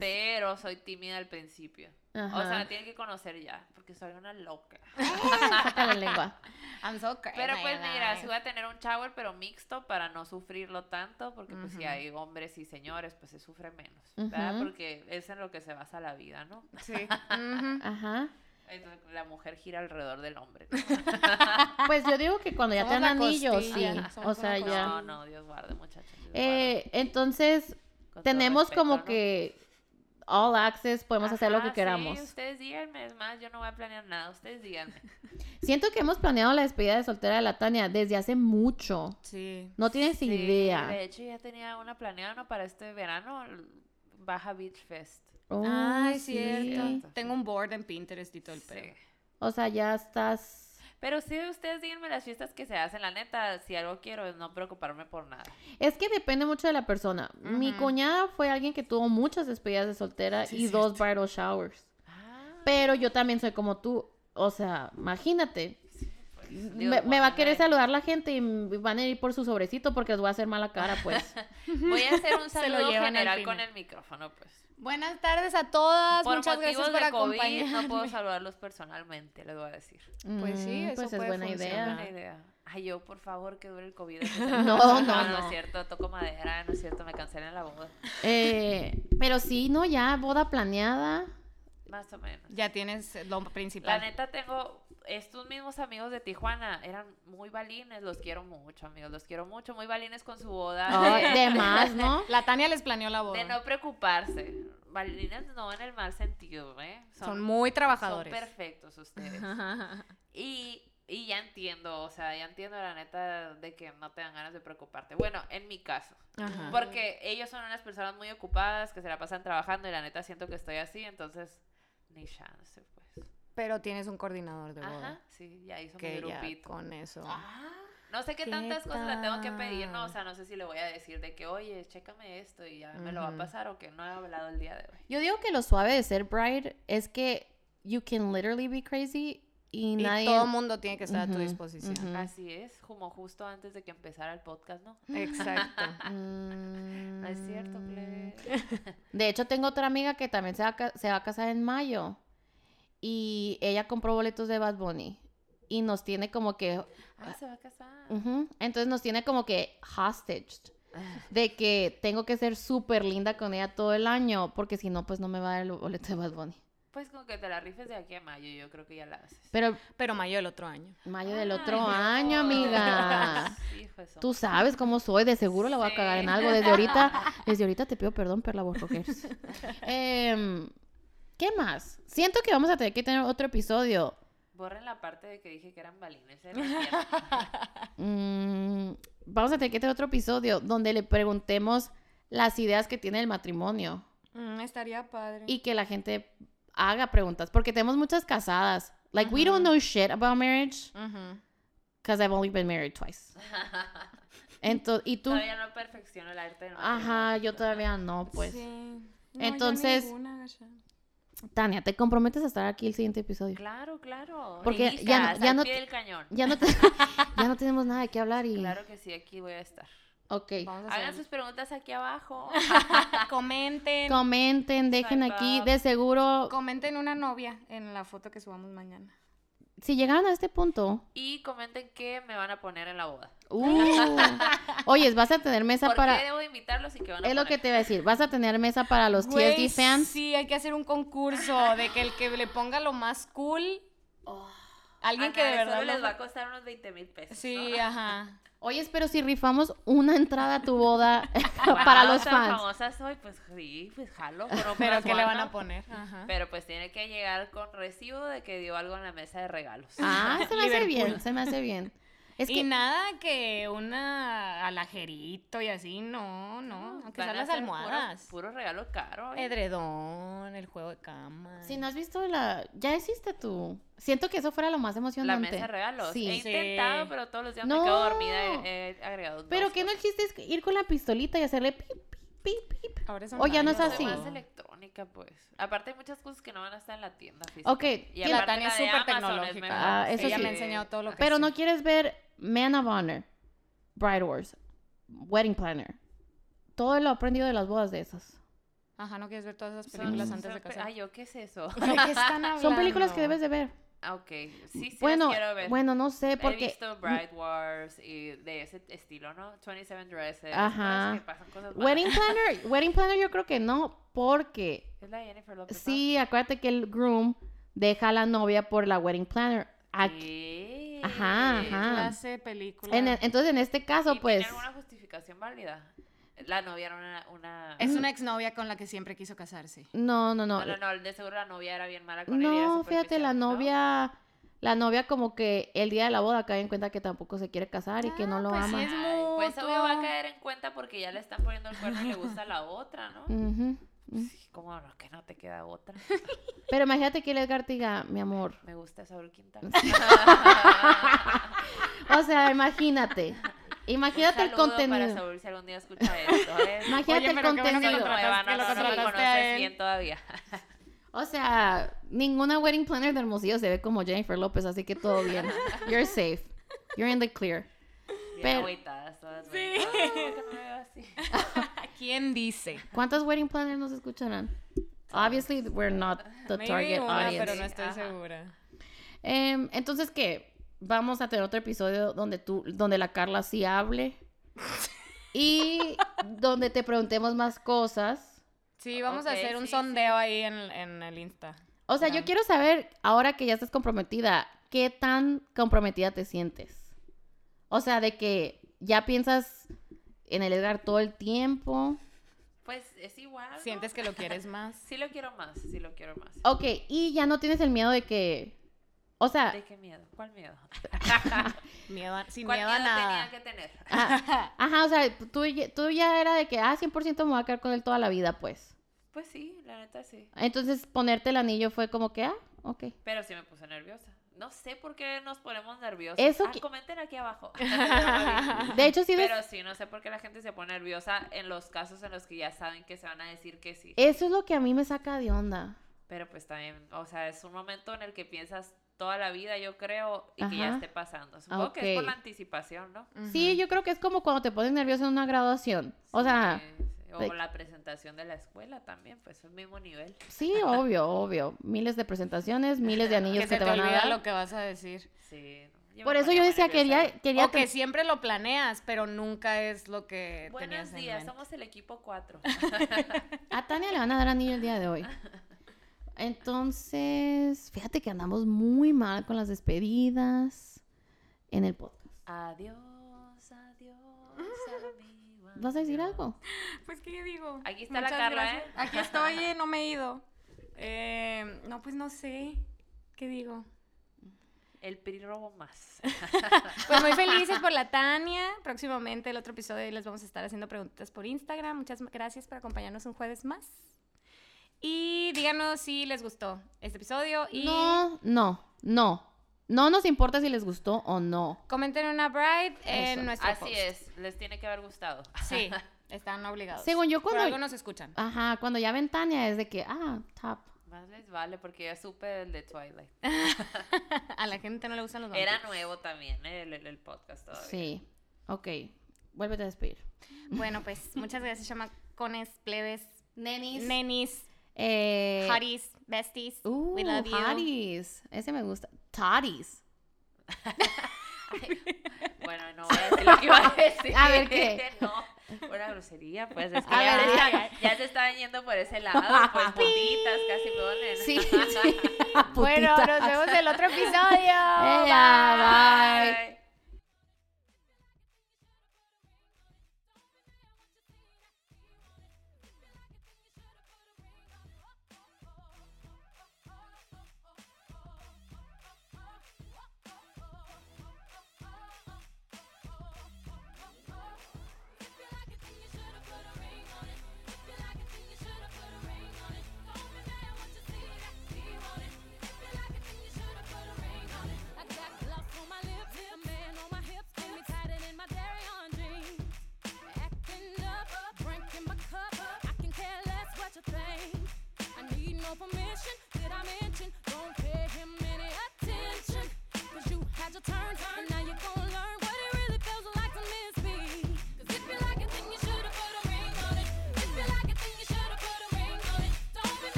pero soy tímida al principio. O sea, me tienen que conocer ya, porque soy una loca. [laughs] Saca la lengua. I'm so crazy. Pero pues mira, sí voy a tener un shower, pero mixto para no sufrirlo tanto, porque pues si hay hombres y señores, pues se sufre menos, ¿verdad? Porque es en lo que se basa la vida, ¿no? Sí. [laughs] Ajá. Entonces, la mujer gira alrededor del hombre. ¿no? [laughs] Pues yo digo que cuando ya te dan anillos, sí. O sea, ya. No, no, Dios guarde, muchachos. Dios Eh, entonces. Con tenemos respeto, como ¿no? All access, podemos hacer lo que queramos. Sí, ustedes díganme, es más, yo no voy a planear nada, ustedes díganme. [laughs] Siento que hemos planeado la despedida de soltera de la Tania desde hace mucho. Sí. No tienes Sí, idea. De hecho, ya tenía una planeada ¿no? para este verano, Baja Beach Fest. Oh, Ay, sí. cierto. Tengo un board en Pinterest y todo el Sí. pedo. O sea, ya estás. Pero sí, ustedes díganme las fiestas que se hacen, la neta, si algo quiero es no preocuparme por nada. Es que depende mucho de la persona. Mi cuñada fue alguien que tuvo muchas despedidas de soltera Sí, y dos bridal showers. Ah, Pero yo también soy como tú. O sea, imagínate. Me, va a querer saludar la gente y van a ir por su sobrecito porque les voy a hacer mala cara, pues. [laughs] Voy a hacer un [laughs] lo saludo general con el micrófono, pues. Buenas tardes a todas. Por Muchas motivos gracias por de COVID, acompañarme. no puedo saludarlos personalmente, les voy a decir. Pues sí, Mm, eso pues es buena idea. Buena idea. Ay, yo, por favor, que dure el COVID. [laughs] No, no, no no. es cierto, toco madera, no es cierto, me cancelen la boda. Eh, pero sí, no, ya boda planeada. Más o menos. Ya tienes lo La principal. neta tengo estos mismos amigos de Tijuana, eran muy balines, los quiero mucho, amigos, los quiero mucho, muy balines con su boda. De- de [laughs] más, ¿no? La Tania les planeó la boda. De no preocuparse. Balines no en el mal sentido, ¿eh? Son muy Son trabajadores. perfectos ustedes. [laughs] Y, y ya entiendo, o sea, ya entiendo la neta de que no te dan ganas de preocuparte. Bueno, en mi caso. Ajá. Porque ellos son unas personas muy ocupadas que se la pasan trabajando y la neta siento que estoy así, entonces ni chance, pues. Pero tienes un coordinador de boda. Ajá, sí, ya hizo mi Que ya grupito. con eso. No sé qué, ¿Qué tantas cosas le tengo que pedir, no, o tal? sea, no sé si le voy a decir de que, oye, chécame esto y ya me lo va a pasar o que no he hablado el día de hoy. Yo digo que lo suave de ser bride es que you can literally be crazy y, Y nadie... todo el mundo tiene que estar a tu disposición. Así es, como justo antes de que empezara el podcast, ¿no? Exacto. Mm. [laughs] No es cierto, plebe. De hecho, tengo otra amiga que también se va, a, se va a casar en mayo. Y ella compró boletos de Bad Bunny. Y nos tiene como que... Ah, se va a casar. Entonces nos tiene como que hostage. [laughs] De que tengo que ser súper linda con ella todo el año. Porque si no, pues no me va a dar el boleto de Bad Bunny. Pues con que te la rifes de aquí a mayo, yo creo que ya la haces. Pero Pero mayo el otro año. mayo del otro año, amiga. [laughs] Tú sabes cómo soy, de seguro la voy a cagar en algo. Desde ahorita, desde ahorita te pido perdón, Perla Borrojers. [laughs] Em, ¿Qué más? Siento que vamos a tener que tener otro episodio. Borren la parte de que dije que eran balines. ¿eh? [laughs] Mm, vamos a tener que tener otro episodio donde le preguntemos las ideas que tiene el matrimonio Mm, estaría padre. y que la gente haga preguntas. Porque tenemos muchas casadas. Like, we don't know shit about marriage because I've only been married twice. [laughs] Entonces, y tú, Todavía no perfecciono el arte ajá, yo todavía no, pues. Sí. No, yo Entonces- ninguna. Tania, ¿te comprometes a estar aquí el siguiente episodio? Claro, claro. Porque ya no- ya no cañón. Ya no, [laughs] ya no tenemos nada de qué hablar y... Claro que sí, aquí voy a estar. Ok. Hagan sus preguntas aquí abajo. [laughs] Comenten. Comenten, dejen aquí. De seguro, Comenten una novia en la foto que subamos mañana. si llegaron a este punto... y comenten qué me van a poner en la boda. Uh, oyes, vas a tener mesa ¿Por para... qué debo de invitarlos y qué van a Es lo que te iba a decir. Vas a tener mesa para los Güey, TSD fans. Sí, hay que hacer un concurso de que el que le ponga lo más cool. Alguien que de verdad. solo les va a costar unos 20 mil pesos. Sí, ¿no? ajá. [laughs] Oyes, pero si rifamos una entrada a tu boda [laughs] [laughs] para los fans. famosa soy, pues sí, pues jalo. Pero, Pero ¿qué le van a poner? Ajá. Pero pues tiene que llegar con recibo de que dio algo en la mesa de regalos. Ah, se me hace bien, se me hace bien. Es Y que nada que una alajerito y así, no, no. Aunque sean las ser puro- almohadas. Puro, regalo caro. ¿eh? Edredón, el juego de cama. si no has visto la... Ya hiciste tú. Siento que eso fuera lo más La emocionante. mesa de regalos. Sí. He intentado, pero todos los días No. me quedo dormida. He, he agregado Pero dos que no el chiste es ir con la pistolita y hacerle pip, pip, pip, pip. Ahora es O ya no es así. más electrónica, pues. Aparte hay muchas cosas que no van a estar en la tienda física. Ok, Y ¿qué- La Tania es de súper tecnológica. mejor. Ah, eso Ella sí. me ha enseñado todo lo que Pero sé. no quieres ver Man of Honor, Bride Wars, Wedding Planner. Todo lo aprendido de las bodas de esas. Ajá, no quieres ver todas esas Son- películas son antes de pe- casar. Ay, ¿yo qué es eso? ¿De qué están hablando? Son películas que debes de ver. Ah, ok. Sí, sí bueno, las quiero ver. bueno, no sé, He porque... visto Bride Wars y de ese estilo, ¿no? 27 Dresses. Ajá. que pasan cosas. Wedding Planner, [laughs] Wedding Planner yo creo que no, porque Es la Jennifer Lopez. sí, acuérdate que el groom deja a la novia por la Wedding Planner. Aquí-. Ajá, ¿Qué ajá. clase película? en el- entonces, en este caso, ¿Y pues... ¿Tiene alguna justificación válida? La novia era una... una... Es una exnovia con la que siempre quiso casarse. No, no, no. No, no, no, de seguro la novia era bien mala con él. No, fíjate, la novia... La novia como que el día de la boda cae en cuenta que tampoco se quiere casar y que no Ah, lo pues sí ama. es Ay, pues mutuo. obvio va a caer en cuenta porque ya le están poniendo el cuerno y le gusta la otra, ¿no? Ujú, ujú. Sí, ¿Cómo no? Que no te queda otra. [laughs] Pero imagínate que el Edgar te diga, mi amor. Me gusta Saúl Quintana. [laughs] O sea, imagínate. Imagínate el contenido. para Saúl si algún día escucha esto. ¿eh? [laughs] Imagínate Oye, el bueno contenido. No, no, lo conoces bien todavía. [laughs] O sea, ninguna wedding planner de Hermosillo se ve como Jennifer López, así que todo bien. [laughs] You're safe. You're in the clear. Bien Pero- agüitadas todas. Sí. así. ¿Quién dice? ¿Cuántas wedding planners nos escucharán? Obviously, we're not the Maybe target una, audience. pero no estoy Ajá. segura. Em, entonces, ¿qué? Vamos a tener otro episodio donde tú, donde la Carla sí hable. [laughs] Y donde te preguntemos más cosas. Sí, vamos a hacer un sí, sondeo ahí en, en el Insta. O sea, yo quiero saber, ahora que ya estás comprometida, ¿qué tan comprometida te sientes? O sea, de que ya piensas en el Edgar todo el tiempo. Pues es igual. ¿no? ¿Sientes que lo quieres [laughs] más? Sí lo quiero más, sí lo quiero más. Ok, y ya no tienes el miedo de que... O sea, ¿De qué miedo? ¿Cuál miedo? [laughs] Miedo a- sin ¿Cuál miedo a nada. tenía que tener? ah, ajá, o sea, tú, ya- tú ya era de que, ah, 100% me voy a quedar con él toda la vida, pues. Pues sí, la neta sí. Entonces, ponerte el anillo fue como que, ah, ok. Pero sí me puse nerviosa. No sé por qué nos ponemos nerviosos. Eso Ah, que- comenten aquí abajo. [laughs] [laughs] De hecho, sí, Pero sí, no sé por qué la gente se pone nerviosa en los casos en los que ya saben que se van a decir que sí. eso es lo que a mí me saca de onda. Pero pues también, o sea, es un momento en el que piensas toda la vida, yo creo, y que ya Ajá. esté pasando. Supongo que es por la anticipación, ¿no? Sí, yo creo que es como cuando te pones nervioso en una graduación. O sea, Sí, sí. O de- la presentación de la escuela también, pues es el mismo nivel. sí, obvio, obvio. Miles de presentaciones, miles de anillos Que que, te, te van a dar. lo que vas a decir. Sí. no, Por eso yo decía, quería, quería O que ten- siempre lo planeas, pero nunca es lo que Buenos tenías en días, mente. somos el equipo 4. [laughs] A Tania le van a dar anillo el día de hoy. [laughs] Entonces, fíjate que andamos muy mal con las despedidas en el podcast. adiós, adiós, [laughs] amigo. ¿Vas a decir algo? Pues, ¿qué digo? Aquí está la Carla, gracias. ¿eh? Aquí estoy, [laughs] eh, no me he ido. Eh, no, pues no sé. ¿Qué digo? El PRI más. [laughs] Pues muy felices por la Tania. Próximamente el otro episodio les vamos a estar haciendo preguntas por Instagram. Muchas gracias por acompañarnos un jueves más. Y díganos si les gustó este episodio y No, no, no. No nos importa si les gustó o no. comenten una bride en Eso. nuestro Así post. es, les tiene que haber gustado. Sí, [laughs] están obligados. Según yo, Por cuando- algo nos escuchan. Ajá, cuando ya ven Tania es de que, ah, top. Más les vale porque ya supe el de Twilight. [laughs] A la gente no le gustan los Era vampiros. nuevo también ¿eh? el, el- el podcast todavía. Sí. Ok. Vuélvete a despedir. Bueno, pues muchas gracias, chamacones, plebes, Nenis. nenis, Eh, hotties, besties. Uh, We love you. hotties. Ese me gusta. Toddies. [laughs] Bueno, no voy a decir lo que iba a decir. A ver, ¿qué? [laughs] No, una grosería, pues es que A ya, ver, se ya. está- ya se estaban yendo por ese lado, pues [laughs] putitas, casi ponen. Sí, sí. Bueno, nos vemos en el otro episodio. Bye. Bye.